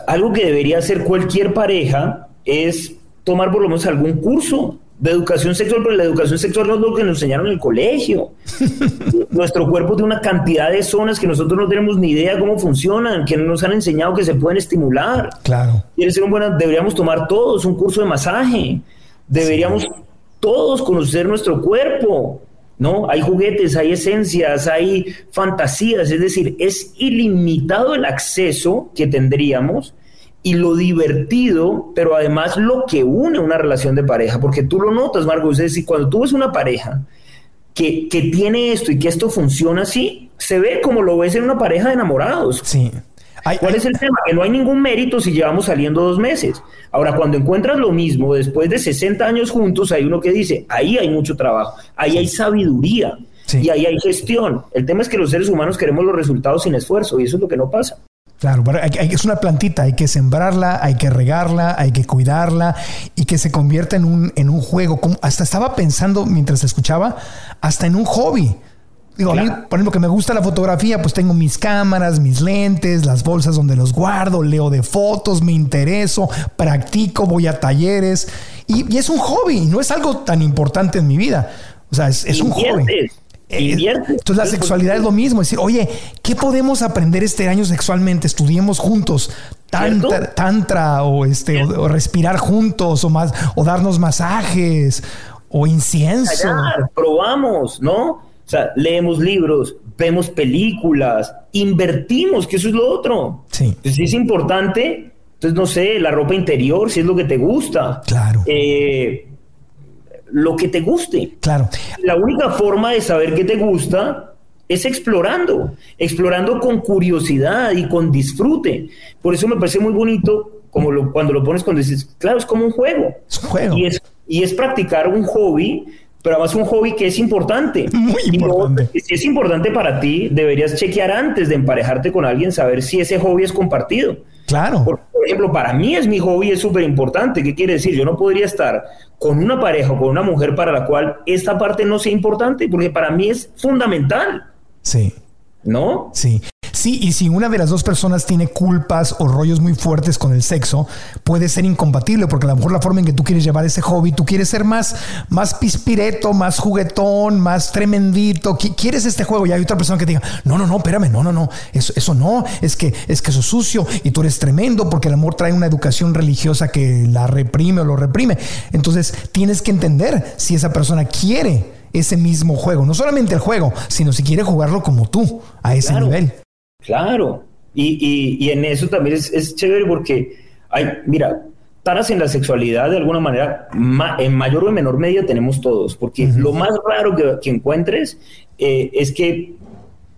algo que debería hacer cualquier pareja es tomar por lo menos algún curso de educación sexual, pero la educación sexual no es lo que nos enseñaron en el colegio. *laughs* Nuestro cuerpo tiene una cantidad de zonas que nosotros no tenemos ni idea cómo funcionan, que no nos han enseñado que se pueden estimular. Claro. Quiere ser un buen, deberíamos tomar todos un curso de masaje. Deberíamos todos conocer nuestro cuerpo. ¿no? Hay juguetes, hay esencias, hay fantasías, es decir, es ilimitado el acceso que tendríamos y lo divertido, pero además lo que une una relación de pareja, porque tú lo notas, Marcos, es decir, cuando tú ves una pareja que, que tiene esto y que esto funciona así, se ve como lo ves en una pareja de enamorados. Sí. ¿Cuál es el tema? Que no hay ningún mérito si llevamos saliendo dos meses. Ahora, cuando encuentras lo mismo después de 60 años juntos, hay uno que dice, ahí hay mucho trabajo, ahí hay sabiduría y ahí hay gestión. El tema es que los seres humanos queremos los resultados sin esfuerzo y eso es lo que no pasa. Claro, es una plantita, hay que sembrarla, hay que regarla, hay que cuidarla y que se convierta en un, en un juego. hasta estaba pensando mientras escuchaba, hasta en un hobby. Digo, a mí, por ejemplo, que me gusta la fotografía, pues tengo mis cámaras, mis lentes, las bolsas donde los guardo, leo de fotos, me intereso, practico, voy a talleres y, es un hobby, no es algo tan importante en mi vida. O sea, es, un hobby. Eh, entonces la sexualidad es lo mismo, es decir, oye, ¿qué podemos aprender este año sexualmente? Estudiemos juntos. Tantra, tantra o este o, respirar juntos o más o darnos masajes o incienso. probamos, ¿no? O sea, leemos libros, vemos películas, invertimos, que eso es lo otro. Sí. Si es importante, entonces no sé, la ropa interior, si es lo que te gusta. Claro. Eh, lo que te guste. Claro. La única forma de saber qué te gusta es explorando, explorando con curiosidad y con disfrute. Por eso me parece muy bonito como lo, cuando lo pones cuando dices, claro, es como un juego. Es un juego. Y es, y es practicar un hobby, pero además un hobby que es importante. *laughs* Muy importante. Y si es importante para ti, deberías chequear antes de emparejarte con alguien, saber si ese hobby es compartido. Claro. Por, ejemplo, para mí es mi hobby, es súper importante. ¿Qué quiere decir? Yo no podría estar con una pareja o con una mujer para la cual esta parte no sea importante, porque para mí es fundamental. Sí. ¿No? Sí. Sí, y si una de las dos personas tiene culpas o rollos muy fuertes con el sexo, puede ser incompatible, porque a lo mejor la forma en que tú quieres llevar ese hobby, tú quieres ser más, más pispireto, más juguetón, más tremendito, quieres este juego y hay otra persona que te diga, no, no, no, espérame, no, no, no, eso, eso no, es que, es que eso es sucio y tú eres tremendo porque el amor trae una educación religiosa que la reprime o lo reprime. Entonces tienes que entender si esa persona quiere ese mismo juego, no solamente el juego, sino si quiere jugarlo como tú, a ese nivel. Claro, y, en eso también es, chévere porque hay, mira, taras en la sexualidad de alguna manera, en mayor o en menor medida tenemos todos, porque lo más raro que, encuentres eh, es que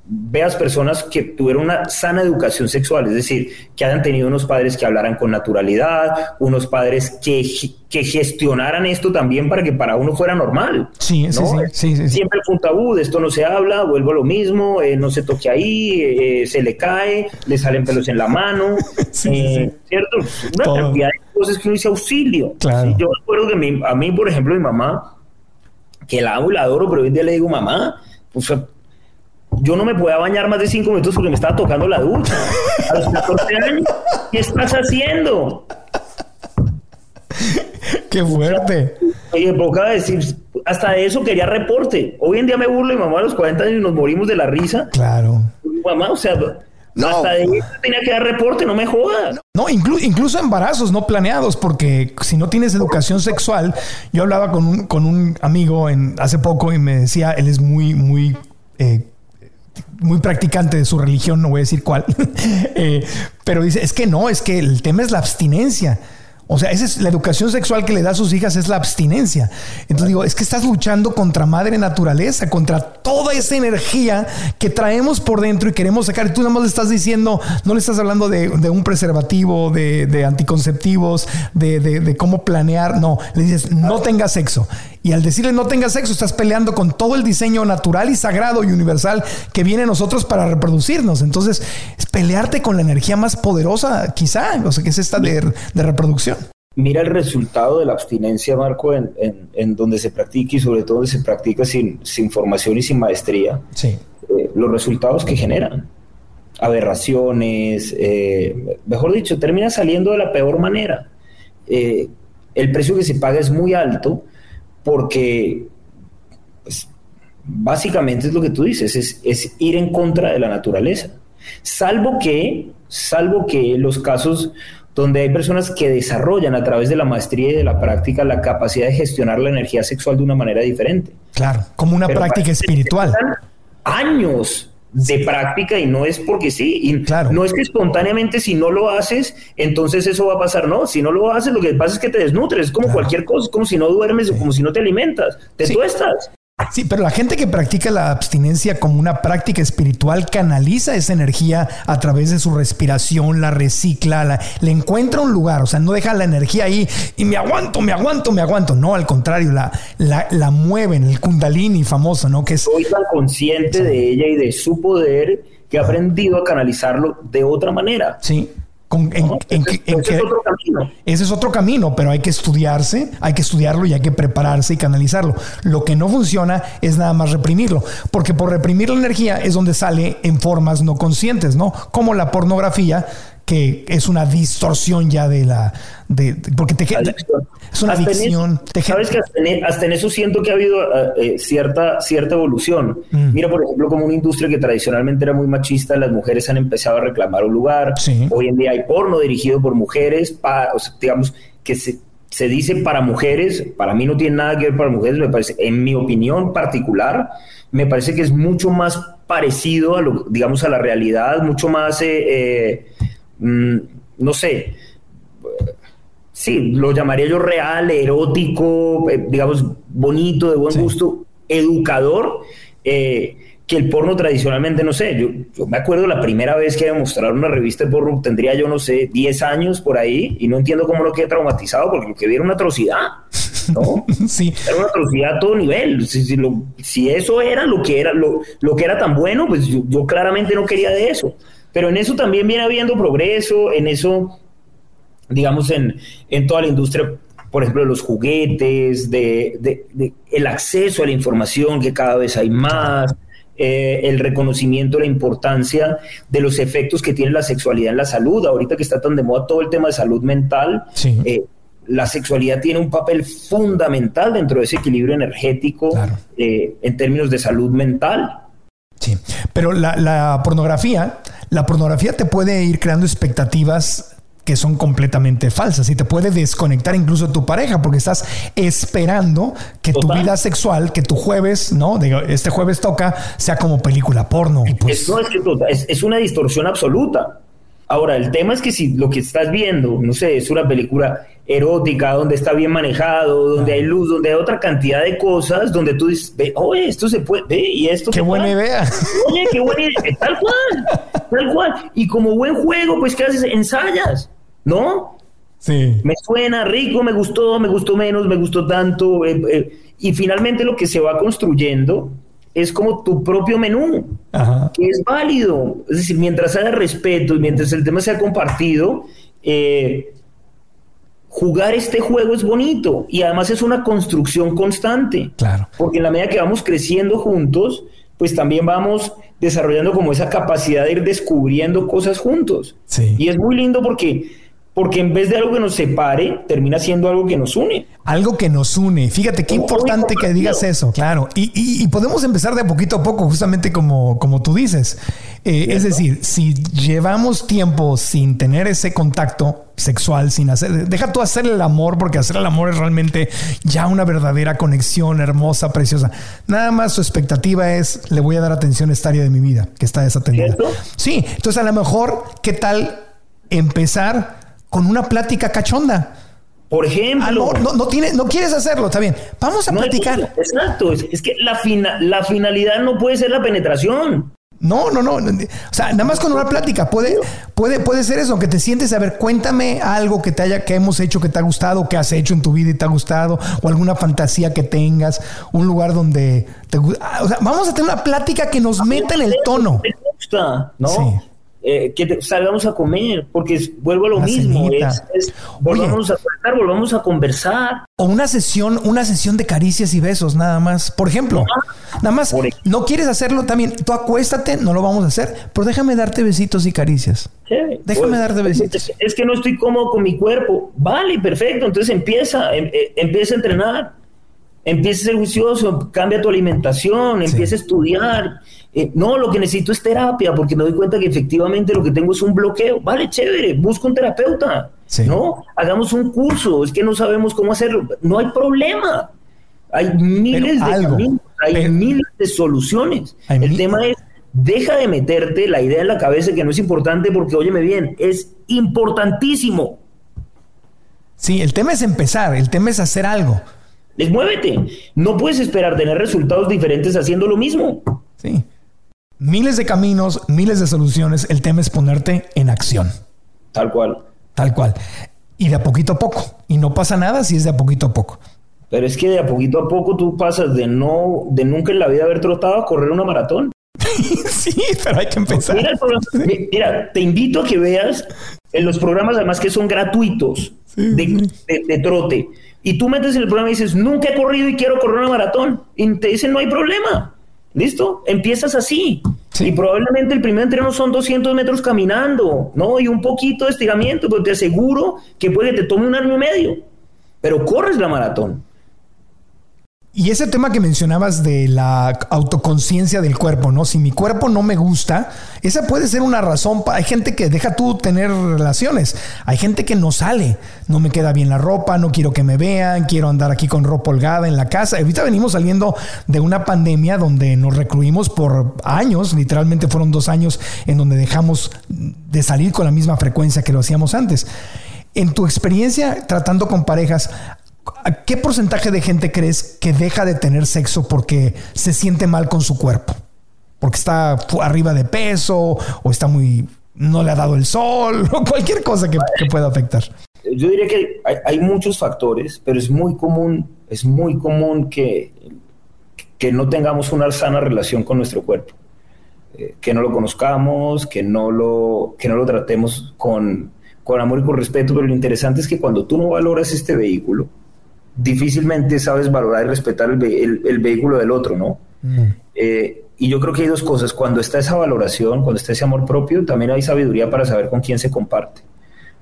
veas personas que tuvieron una sana educación sexual, es decir, que hayan tenido unos padres que hablaran con naturalidad, unos padres que, que gestionaran esto también para que para uno fuera normal. Sí, sí, sí, Siempre fue un tabú, de esto no se habla, vuelvo a lo mismo, eh, no se toque ahí, eh, se le cae, le salen pelos en la mano, *laughs* eh, ¿cierto? Una cantidad de cosas que uno dice auxilio. Yo recuerdo que a mí, por ejemplo, mi mamá, que la amo y la adoro, pero hoy en día le digo, mamá, pues yo no me podía bañar más de cinco minutos porque me estaba tocando la ducha. A los 14 años, ¿qué estás haciendo? *laughs* Qué fuerte. Oye, poca decir, hasta eso quería reporte. Hoy en día me burlo y mamá a los 40 años y nos morimos de la risa. Claro. Mamá, o sea, no. hasta de eso tenía que dar reporte, no me jodas. No, incluso embarazos no planeados, porque si no tienes educación sexual, yo hablaba con un, con un amigo en, hace poco y me decía, él es muy, muy eh, muy practicante de su religión, no voy a decir cuál, *laughs* eh, pero dice, es que no, es que el tema es la abstinencia. O sea, esa es la educación sexual que le da a sus hijas, es la abstinencia. Entonces digo, es que estás luchando contra madre naturaleza, contra toda esa energía que traemos por dentro y queremos sacar. Y tú nada más le estás diciendo, no le estás hablando de, un preservativo, de, anticonceptivos, de, de, cómo planear. No, le dices, no tengas sexo. Y al decirle no tengas sexo, estás peleando con todo el diseño natural y sagrado y universal que viene a nosotros para reproducirnos. Entonces, es pelearte con la energía más poderosa, quizá, o sea, que es esta de, reproducción. Mira el resultado de la abstinencia, Marco, en, en, donde se practica y sobre todo donde se practica sin, sin formación y sin maestría. Sí. Eh, los resultados que generan aberraciones, eh, mejor dicho, termina saliendo de la peor manera. Eh, el precio que se paga es muy alto porque pues, básicamente es lo que tú dices, es, ir en contra de la naturaleza. Salvo que, salvo que los casos donde hay personas que desarrollan a través de la maestría y de la práctica la capacidad de gestionar la energía sexual de una manera diferente. Claro, como una práctica espiritual. Años de práctica y no es porque sí. Y claro. No es que espontáneamente si no lo haces, entonces eso va a pasar. No, si no lo haces, lo que pasa es que te desnutres. Es como cualquier cosa, es como si no duermes o como si no te alimentas. Te tuestas. Sí, pero la gente que practica la abstinencia como una práctica espiritual canaliza esa energía a través de su respiración, la recicla, le encuentra un lugar, o sea, no deja la energía ahí y me aguanto, me aguanto, me aguanto. No, al contrario, la, la, la mueven, el kundalini famoso, ¿no? Que es, Soy tan consciente de ella y de su poder que he aprendido a canalizarlo de otra manera. Sí ese, es otro camino. ese es otro camino, pero hay que estudiarse, hay que estudiarlo y hay que prepararse y canalizarlo. Lo que no funciona es nada más reprimirlo, porque por reprimir la energía es donde sale en formas no conscientes, ¿no? Como la pornografía que es una distorsión ya de la de, porque te es una adicción sabes que hasta en, eso siento que ha habido eh, eh, cierta cierta evolución. Mm. mira por ejemplo como una industria que tradicionalmente era muy machista las mujeres han empezado a reclamar un lugar. Hoy en día hay porno dirigido por mujeres para, digamos que se, se dice para mujeres para mí no tiene nada que ver para mujeres me parece en mi opinión particular me parece que es mucho más parecido a lo digamos a la realidad mucho más eh, Mm, no sé, sí, lo llamaría yo real, erótico, eh, digamos, bonito, de buen gusto, educador, eh, que el porno tradicionalmente, no sé, yo, me acuerdo la primera vez que mostraron una revista de porno, tendría yo, no sé, 10 años por ahí, y no entiendo cómo no quedé traumatizado, porque lo que vi era una atrocidad. ¿no? *laughs* sí. Era una atrocidad a todo nivel. Si, eso era lo que era, lo, lo que era tan bueno, pues yo claramente no quería de eso. Pero en eso también viene habiendo progreso, en eso, digamos, en, en toda la industria, por ejemplo, de los juguetes, de, el acceso a la información, que cada vez hay más, eh, el reconocimiento de la importancia de los efectos que tiene la sexualidad en la salud. Ahorita que está tan de moda todo el tema de salud mental, eh, la sexualidad tiene un papel fundamental dentro de ese equilibrio energético eh, en términos de salud mental. Sí, pero la, pornografía, la pornografía te puede ir creando expectativas que son completamente falsas y te puede desconectar incluso de tu pareja porque estás esperando que tu vida sexual, que tu jueves, ¿no? este jueves toca, sea como película porno. Pues es, es, una distorsión absoluta. Ahora, el tema es que si lo que estás viendo, no sé, es una película erótica, donde está bien manejado, donde hay luz, donde hay otra cantidad de cosas, donde tú dices, oye, esto se puede, ve, y esto. Qué buena idea. Oye, qué buena idea, tal cual, tal cual. Y como buen juego, pues, ¿qué haces? Ensayas, ¿no? Sí. Me suena rico, me gustó, me gustó menos, me gustó tanto. Eh, eh, y finalmente lo que se va construyendo es como tu propio menú, que es válido. Es decir, mientras haya respeto y mientras el tema sea compartido, eh, jugar este juego es bonito y además es una construcción constante. Claro. Porque en la medida que vamos creciendo juntos, pues también vamos desarrollando como esa capacidad de ir descubriendo cosas juntos. Sí. Y es muy lindo porque porque en vez de algo que nos separe, termina siendo algo que nos une. Algo que nos une. Fíjate qué importante que digas eso, claro. Y, podemos empezar de poquito a poco, justamente como, como tú dices. Eh, es decir, si llevamos tiempo sin tener ese contacto sexual, sin hacer, deja tú hacer el amor, porque hacer el amor es realmente ya una verdadera conexión hermosa, preciosa. Nada más su expectativa es, le voy a dar atención a esta área de mi vida que está desatendida. Sí, entonces a lo mejor, ¿qué tal empezar con una plática cachonda. Por ejemplo. no, no, no quieres hacerlo, está bien. Vamos a platicar. exacto, es, que la, la finalidad no puede ser la penetración. No, no, no. O sea, nada más con una plática puede, puede, puede ser eso, que te sientes a ver, cuéntame algo que te haya, que hemos hecho que te ha gustado, que has hecho en tu vida y te ha gustado, o alguna fantasía que tengas, un lugar donde te gusta. O sea, vamos a tener una plática que nos meta en el tono. Me gusta, ¿no? Eh, que salgamos a comer, porque vuelvo a lo mismo, es, volvamos a tratar, volvamos a conversar. O una sesión, una sesión de caricias y besos, nada más. Por ejemplo, nada más, no quieres hacerlo también, tú acuéstate, no lo vamos a hacer, pero déjame darte besitos y caricias. Déjame pues, darte besitos. Es que no estoy cómodo con mi cuerpo. Vale, perfecto, entonces empieza, em, eh, empieza a entrenar empieza a ser juicioso, cambia tu alimentación, empieza a estudiar. Eh, no, lo que necesito es terapia porque me doy cuenta que efectivamente lo que tengo es un bloqueo. Vale, chévere, busco un terapeuta. No, hagamos un curso, es que no sabemos cómo hacerlo. No hay problema. Hay miles de caminos, hay miles de soluciones. El tema es, deja de meterte la idea en la cabeza que no es importante porque, óyeme bien, es importantísimo. Sí, el tema es empezar, el tema es hacer algo. Les muévete. No puedes esperar tener resultados diferentes haciendo lo mismo. Sí. Miles de caminos, miles de soluciones. El tema es ponerte en acción. Tal cual. Tal cual. Y de a poquito a poco. Y no pasa nada si es de a poquito a poco. Pero es que de a poquito a poco tú pasas de no, de nunca en la vida haber trotado a correr una maratón. *laughs* sí, pero hay que empezar. *laughs* Mira, te invito a que veas en los programas además que son gratuitos de trote y tú metes en el programa y dices, nunca he corrido y quiero correr una maratón. Y te dicen, no hay problema. ¿Listo? Empiezas así. Y probablemente el primer entreno son 200 metros caminando, ¿no? Y un poquito de estiramiento, pero te aseguro que puede que te tome un año y medio. Pero corres la maratón. Y ese tema que mencionabas de la autoconciencia del cuerpo, ¿no? Si mi cuerpo no me gusta, esa puede ser una razón. Hay gente que deja tú tener relaciones. Hay gente que no sale. No me queda bien la ropa, no quiero que me vean, quiero andar aquí con ropa holgada en la casa. Ahorita venimos saliendo de una pandemia donde nos recluimos por años, literalmente fueron dos años en donde dejamos de salir con la misma frecuencia que lo hacíamos antes. En tu experiencia tratando con parejas, ¿Qué porcentaje de gente crees que deja de tener sexo porque se siente mal con su cuerpo? Porque está arriba de peso o está muy... no le ha dado el sol *laughs* o cualquier cosa que, pueda afectar. Yo diría que hay, muchos factores, pero es muy común, es muy común que, que no tengamos una sana relación con nuestro cuerpo. Eh, que no lo conozcamos, que no lo, que no lo tratemos con, con amor y con respeto, pero lo interesante es que cuando tú no valoras este vehículo, difícilmente sabes valorar y respetar el, vehículo del otro, ¿no? Mm. Eh, y yo creo que hay dos cosas. Cuando está esa valoración, cuando está ese amor propio, también hay sabiduría para saber con quién se comparte.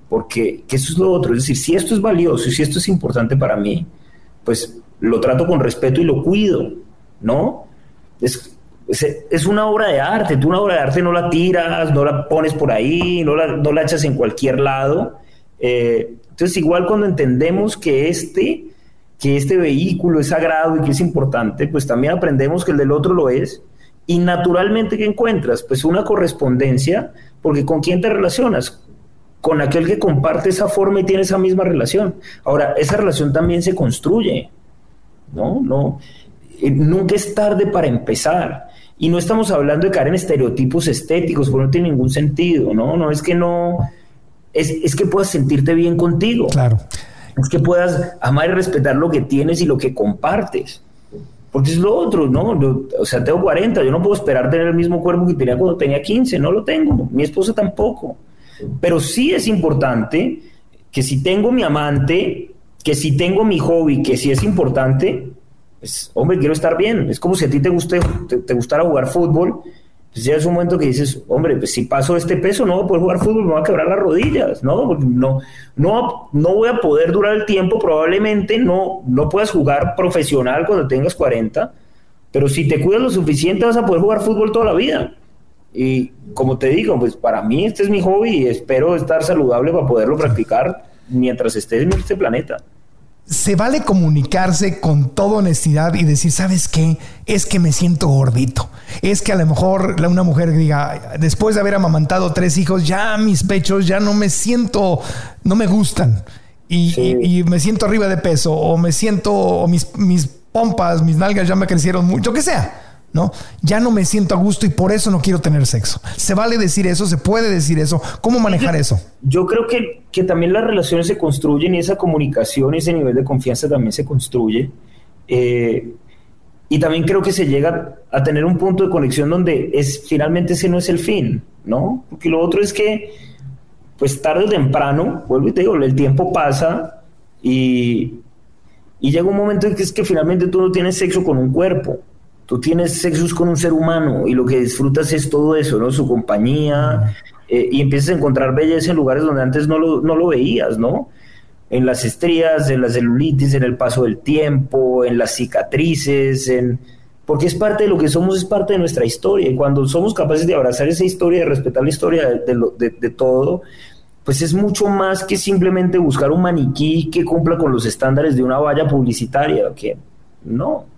Porque eso es lo otro. Es decir, si esto es valioso y si esto es importante para mí, pues lo trato con respeto y lo cuido, ¿no? Es, es, una obra de arte. Tú una obra de arte no la tiras, no la pones por ahí, no la, no la echas en cualquier lado. Eh, entonces, igual cuando entendemos que este que este vehículo es sagrado y que es importante, pues también aprendemos que el del otro lo es. Y naturalmente, ¿qué encuentras? Pues una correspondencia, porque ¿con quién te relacionas? Con aquel que comparte esa forma y tiene esa misma relación. Ahora, esa relación también se construye, ¿no? No, eh, nunca es tarde para empezar. Y no estamos hablando de caer en estereotipos estéticos, porque no tiene ningún sentido, ¿no? No es que no, es, es que puedas sentirte bien contigo. Claro es que puedas amar y respetar lo que tienes y lo que compartes. Porque es lo otro, ¿no? o sea, tengo 40, yo no puedo esperar tener el mismo cuerpo que tenía cuando tenía 15, no lo tengo, mi esposa tampoco. Pero sí es importante que si tengo mi amante, que si tengo mi hobby, que si es importante, pues, hombre, quiero estar bien. Es como si a ti te, guste, te gustara jugar fútbol pues ya es un momento que dices, hombre, pues si paso este peso no voy a poder jugar fútbol, me voy a quebrar las rodillas, ¿no? Porque no, no, no voy a poder durar el tiempo, probablemente no, no puedas jugar profesional cuando tengas 40, pero si te cuidas lo suficiente vas a poder jugar fútbol toda la vida. Y como te digo, pues para mí este es mi hobby y espero estar saludable para poderlo practicar mientras esté en este planeta se vale comunicarse con toda honestidad y decir, ¿sabes qué? Es que me siento gordito. Es que a lo mejor una mujer diga, después de haber amamantado tres hijos, ya mis pechos ya no me siento, no me gustan. Y, me siento arriba de peso, o me siento, o mis, mis pompas, mis nalgas ya me crecieron mucho, que sea. ¿No? Ya no me siento a gusto y por eso no quiero tener sexo. ¿Se vale decir eso? ¿Se puede decir eso? ¿Cómo manejar eso? Yo creo que, que también las relaciones se construyen y esa comunicación y ese nivel de confianza también se construye. Eh, y también creo que se llega a tener un punto de conexión donde es finalmente ese no es el fin, ¿no? Porque lo otro es que, pues tarde o temprano, vuelvo y te digo, el tiempo pasa y, y llega un momento en que es que finalmente tú no tienes sexo con un cuerpo, tú tienes sexo con un ser humano y lo que disfrutas es todo eso, ¿no? Su compañía eh, y empiezas a encontrar belleza en lugares donde antes no lo, no lo veías, ¿no? En las estrías, en la celulitis, en el paso del tiempo, en las cicatrices, en... porque es parte de lo que somos, es parte de nuestra historia. Y cuando somos capaces de abrazar esa historia, de respetar la historia de, de todo, pues es mucho más que simplemente buscar un maniquí que cumpla con los estándares de una valla publicitaria, que no,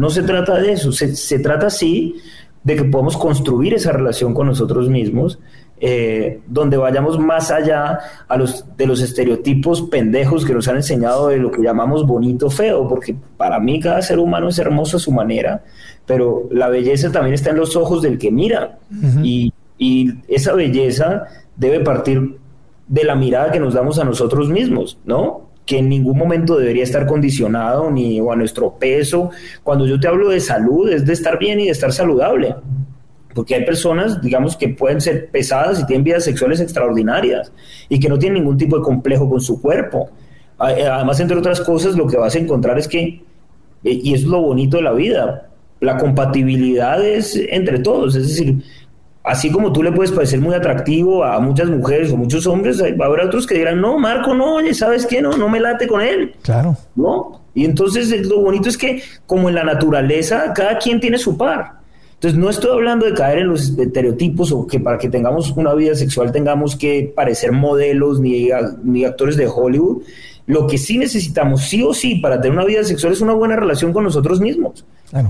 no se trata de eso, se, trata sí de que podamos construir esa relación con nosotros mismos, eh, donde vayamos más allá a los, de los estereotipos pendejos que nos han enseñado de lo que llamamos bonito feo, porque para mí cada ser humano es hermoso a su manera, pero la belleza también está en los ojos del que mira, y, y esa belleza debe partir de la mirada que nos damos a nosotros mismos, ¿no? Que en ningún momento debería estar condicionado ni a nuestro peso. Cuando yo te hablo de salud, es de estar bien y de estar saludable. Porque hay personas, digamos, que pueden ser pesadas y tienen vidas sexuales extraordinarias y que no tienen ningún tipo de complejo con su cuerpo. Eh, además, entre otras cosas, lo que vas a encontrar es que, eh, y es lo bonito de la vida, la compatibilidad es entre todos. Es decir, así como tú le puedes parecer muy atractivo a muchas mujeres o muchos hombres, va a haber otros que dirán, no, Marco, no, oye, ¿sabes qué? No, no me late con él. Claro. ¿No? Y entonces lo bonito es que, como en la naturaleza, cada quien tiene su par. Entonces, no estoy hablando de caer en los estereotipos o que para que tengamos una vida sexual tengamos que parecer modelos ni, ni actores de Hollywood. Lo que sí necesitamos, sí o sí, para tener una vida sexual es una buena relación con nosotros mismos.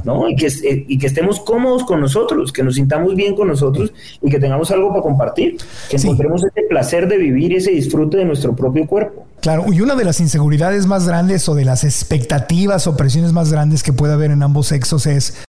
¿no? Y que, eh, y que estemos cómodos con nosotros, que nos sintamos bien con nosotros y que tengamos algo para compartir, que encontremos ese placer de vivir y ese disfrute de nuestro propio cuerpo. Claro, y una de las inseguridades más grandes o de las expectativas o presiones más grandes que puede haber en ambos sexos es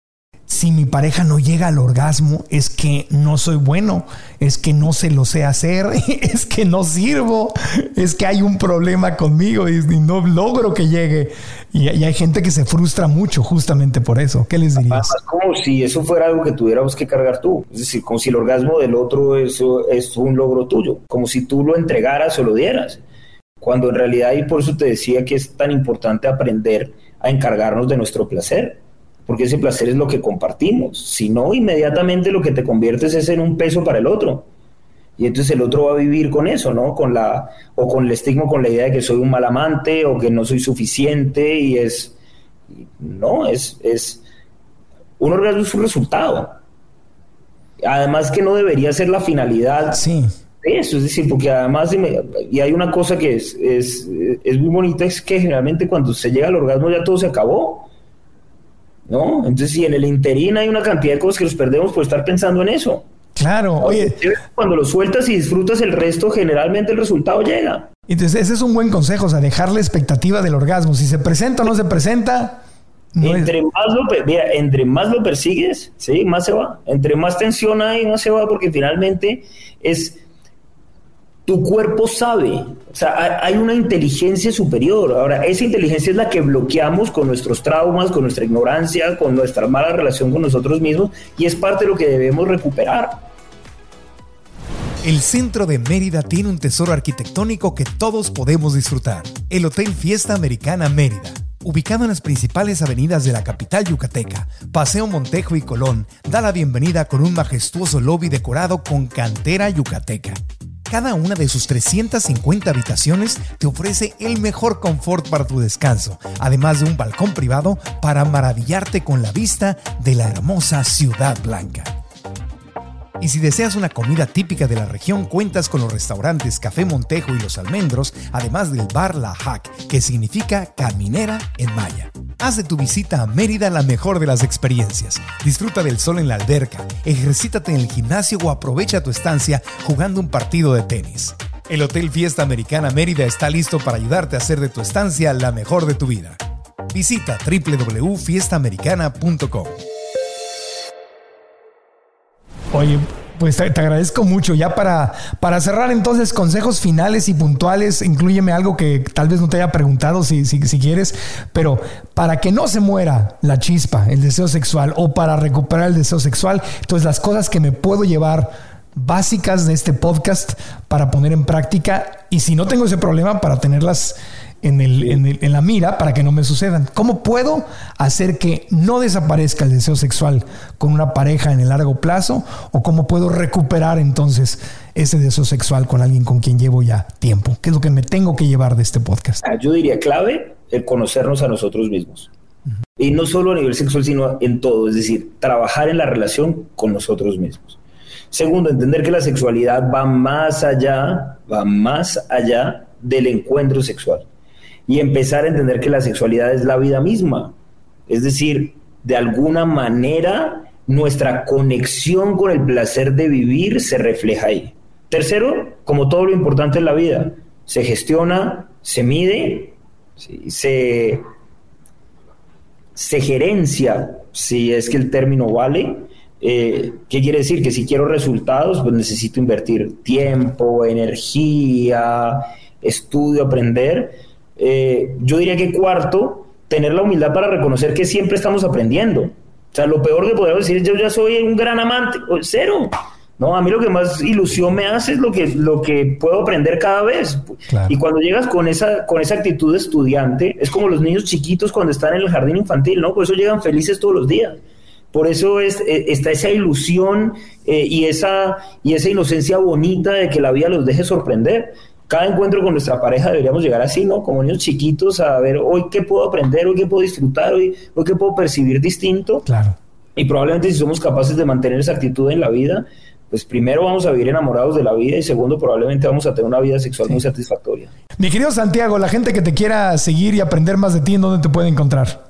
si mi pareja no llega al orgasmo, es que no soy bueno, es que no se lo sé hacer, *laughs* es que no sirvo, es que hay un problema conmigo y, no logro que llegue. Y, hay gente que se frustra mucho justamente por eso. ¿Qué les dirías? como si eso fuera algo que tuviéramos que cargar tú. Es decir, como si el orgasmo del otro es un logro tuyo, como si tú lo entregaras o lo dieras. Cuando en realidad, y por eso te decía que es tan importante aprender a encargarnos de nuestro placer porque ese placer es lo que compartimos. Si no, inmediatamente lo que te conviertes es en un peso para el otro. Y entonces el otro va a vivir con eso, ¿no? Con la, o con el estigma, con la idea de que soy un mal amante o que no soy suficiente y es, no, es, es, un orgasmo es un resultado. Además que no debería ser la finalidad. Sí. De eso, es decir, porque además, y hay una cosa que es, es, es muy bonita, es que generalmente cuando se llega al orgasmo ya todo se acabó. ¿No? Entonces, si en el interín hay una cantidad de cosas que nos perdemos por estar pensando en eso. Claro, oye. Cuando lo sueltas y disfrutas el resto, generalmente el resultado llega. Entonces, ese es un buen consejo, o sea, dejar la expectativa del orgasmo. Si se presenta o no se presenta. entre, más lo, mira, entre más lo persigues, ¿sí? más se va. Entre más tensión hay, más se va, porque finalmente es tu cuerpo sabe, o sea, hay una inteligencia superior. Ahora, esa inteligencia es la que bloqueamos con nuestros traumas, con nuestra ignorancia, con nuestra mala relación con nosotros mismos y es parte de lo que debemos recuperar. El centro de Mérida tiene un tesoro arquitectónico que todos podemos disfrutar. El Hotel Fiesta Americana Mérida. Ubicado en las principales avenidas de la capital yucateca, Paseo Montejo y Colón, da la bienvenida con un majestuoso lobby decorado con cantera yucateca cada una de sus 350 habitaciones te ofrece el mejor confort para tu descanso, además de un balcón privado para maravillarte con la vista de la hermosa Ciudad Blanca. Y si deseas una comida típica de la región, cuentas con los restaurantes Café Montejo y Los Almendros, además del bar La Hack, que significa caminera en maya. Haz de tu visita a Mérida la mejor de las experiencias. Disfruta del sol en la alberca, ejercítate en el gimnasio o aprovecha tu estancia jugando un partido de tenis. El Hotel Fiesta Americana Mérida está listo para ayudarte a hacer de tu estancia la mejor de tu vida. Visita www.fiestaamericana.com. Oye, pues te, agradezco mucho. Ya para, para cerrar entonces, consejos finales y puntuales, incluyeme algo que tal vez no te haya preguntado si, si, si, quieres, pero para que no se muera la chispa, el deseo sexual, o para recuperar el deseo sexual, entonces las cosas que me puedo llevar básicas de este podcast para poner en práctica y si no tengo ese problema, para tenerlas en, el, en, el, en, la mira para que no me sucedan. ¿Cómo puedo hacer que no desaparezca el deseo sexual con una pareja en el largo plazo? ¿O cómo puedo recuperar entonces ese deseo sexual con alguien con quien llevo ya tiempo? ¿Qué es lo que me tengo que llevar de este podcast? Ah, yo diría clave el conocernos a nosotros mismos. Y no solo a nivel sexual, sino en todo, es decir, trabajar en la relación con nosotros mismos. Segundo, entender que la sexualidad va más allá, va más allá del encuentro sexual y empezar a entender que la sexualidad es la vida misma. Es decir, de alguna manera nuestra conexión con el placer de vivir se refleja ahí. Tercero, como todo lo importante en la vida, se gestiona, se mide, se, se gerencia, si es que el término vale. Eh, ¿Qué quiere decir? Que si quiero resultados, pues necesito invertir tiempo, energía, estudio, aprender eh, yo diría que cuarto, tener la humildad para reconocer que siempre estamos aprendiendo. O sea, lo peor que podemos decir es yo ya soy un gran amante, cero. No, a mí lo que más ilusión me hace es lo que, lo que puedo aprender cada vez. Y cuando llegas con esa, con esa actitud de estudiante, es como los niños chiquitos cuando están en el jardín infantil, ¿no? Por eso llegan felices todos los días. Por eso es, e, está esa ilusión eh, y, esa, y esa inocencia bonita de que la vida los deje sorprender cada encuentro con nuestra pareja deberíamos llegar así, ¿no? Como niños chiquitos a ver hoy qué puedo aprender, hoy qué puedo disfrutar, hoy, hoy qué puedo percibir distinto. Claro. Y probablemente si somos capaces de mantener esa actitud en la vida, pues primero vamos a vivir enamorados de la vida y segundo probablemente vamos a tener una vida sexual muy satisfactoria. Mi querido Santiago, la gente que te quiera seguir y aprender más de ti, ¿en dónde te puede encontrar?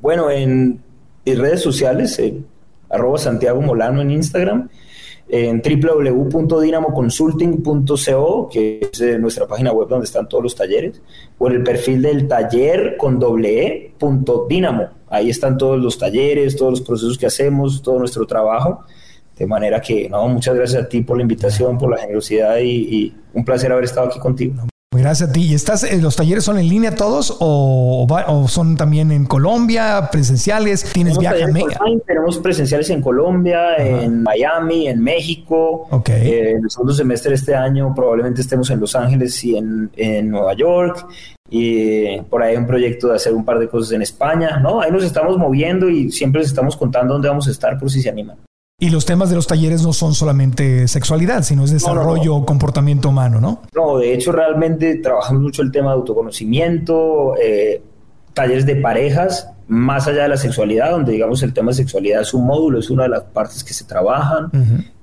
bueno, en, redes sociales, arroba Santiago Molano en Instagram en www.dinamoconsulting.co, que es eh, nuestra página web donde están todos los talleres, o en el perfil del taller con doble e, Ahí están todos los talleres, todos los procesos que hacemos, todo nuestro trabajo. De manera que, no, muchas gracias a ti por la invitación, por la generosidad y un placer haber estado aquí contigo. Gracias a ti. ¿Y estás, eh, los talleres son en línea todos o, son también en Colombia, presenciales? ¿Tienes viaje a México? Tenemos presenciales en Colombia, en Miami, en México. Eh, en el segundo semestre de este año probablemente estemos en Los Ángeles y en, en Nueva York. Y por ahí hay un proyecto de hacer un par de cosas en España. ¿no? Ahí nos estamos moviendo y siempre les estamos contando dónde vamos a estar por si se animan. Y los temas de los talleres no son solamente sexualidad, sino es desarrollo, o comportamiento humano, ¿no? No, de hecho realmente trabajamos mucho el tema de autoconocimiento, eh, talleres de parejas, más allá de la sexualidad, donde digamos el tema de sexualidad es un módulo, es una de las partes que se trabajan.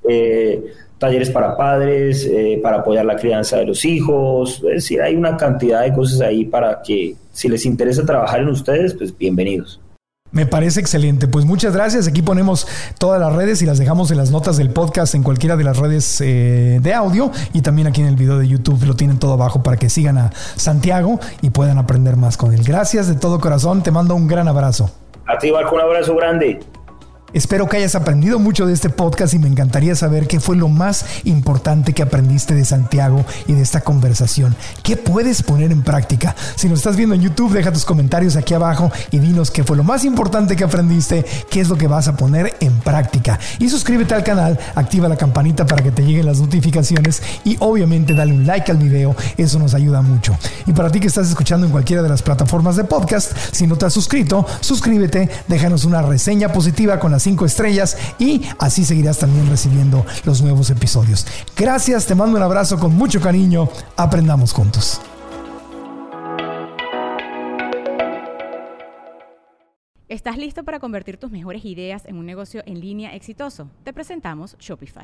Eh, talleres para padres, eh, para apoyar la crianza de los hijos, es decir, hay una cantidad de cosas ahí para que si les interesa trabajar en ustedes, pues bienvenidos. Me parece excelente. Pues muchas gracias. Aquí ponemos todas las redes y las dejamos en las notas del podcast en cualquiera de las redes eh, de audio y también aquí en el video de YouTube lo tienen todo abajo para que sigan a Santiago y puedan aprender más con él. Gracias de todo corazón. Te mando un gran abrazo. A ti, Marco, un abrazo grande. Espero que hayas aprendido mucho de este podcast y me encantaría saber qué fue lo más importante que aprendiste de Santiago y de esta conversación. ¿Qué puedes poner en práctica? Si nos estás viendo en YouTube, deja tus comentarios aquí abajo y dinos qué fue lo más importante que aprendiste, qué es lo que vas a poner en práctica. Y suscríbete al canal, activa la campanita para que te lleguen las notificaciones y obviamente dale un like al video, eso nos ayuda mucho. Y para ti que estás escuchando en cualquiera de las plataformas de podcast, si no te has suscrito, suscríbete, déjanos una reseña positiva con las cinco estrellas y así seguirás también recibiendo los nuevos episodios. Gracias, te mando un abrazo con mucho cariño. Aprendamos juntos. ¿Estás listo para convertir tus mejores ideas en un negocio en línea exitoso? Te presentamos Shopify.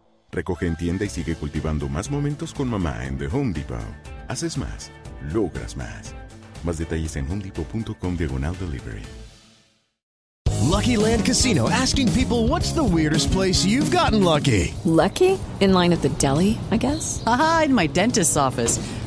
Recoge en tienda y sigue cultivando más momentos con mamá en The Home Depot. Haces más, logras más. Más detalles en homedepot.com diagonal delivery. Lucky Land Casino asking people what's the weirdest place you've gotten lucky? Lucky? In line at the deli, I guess? Aha, in my dentist's office.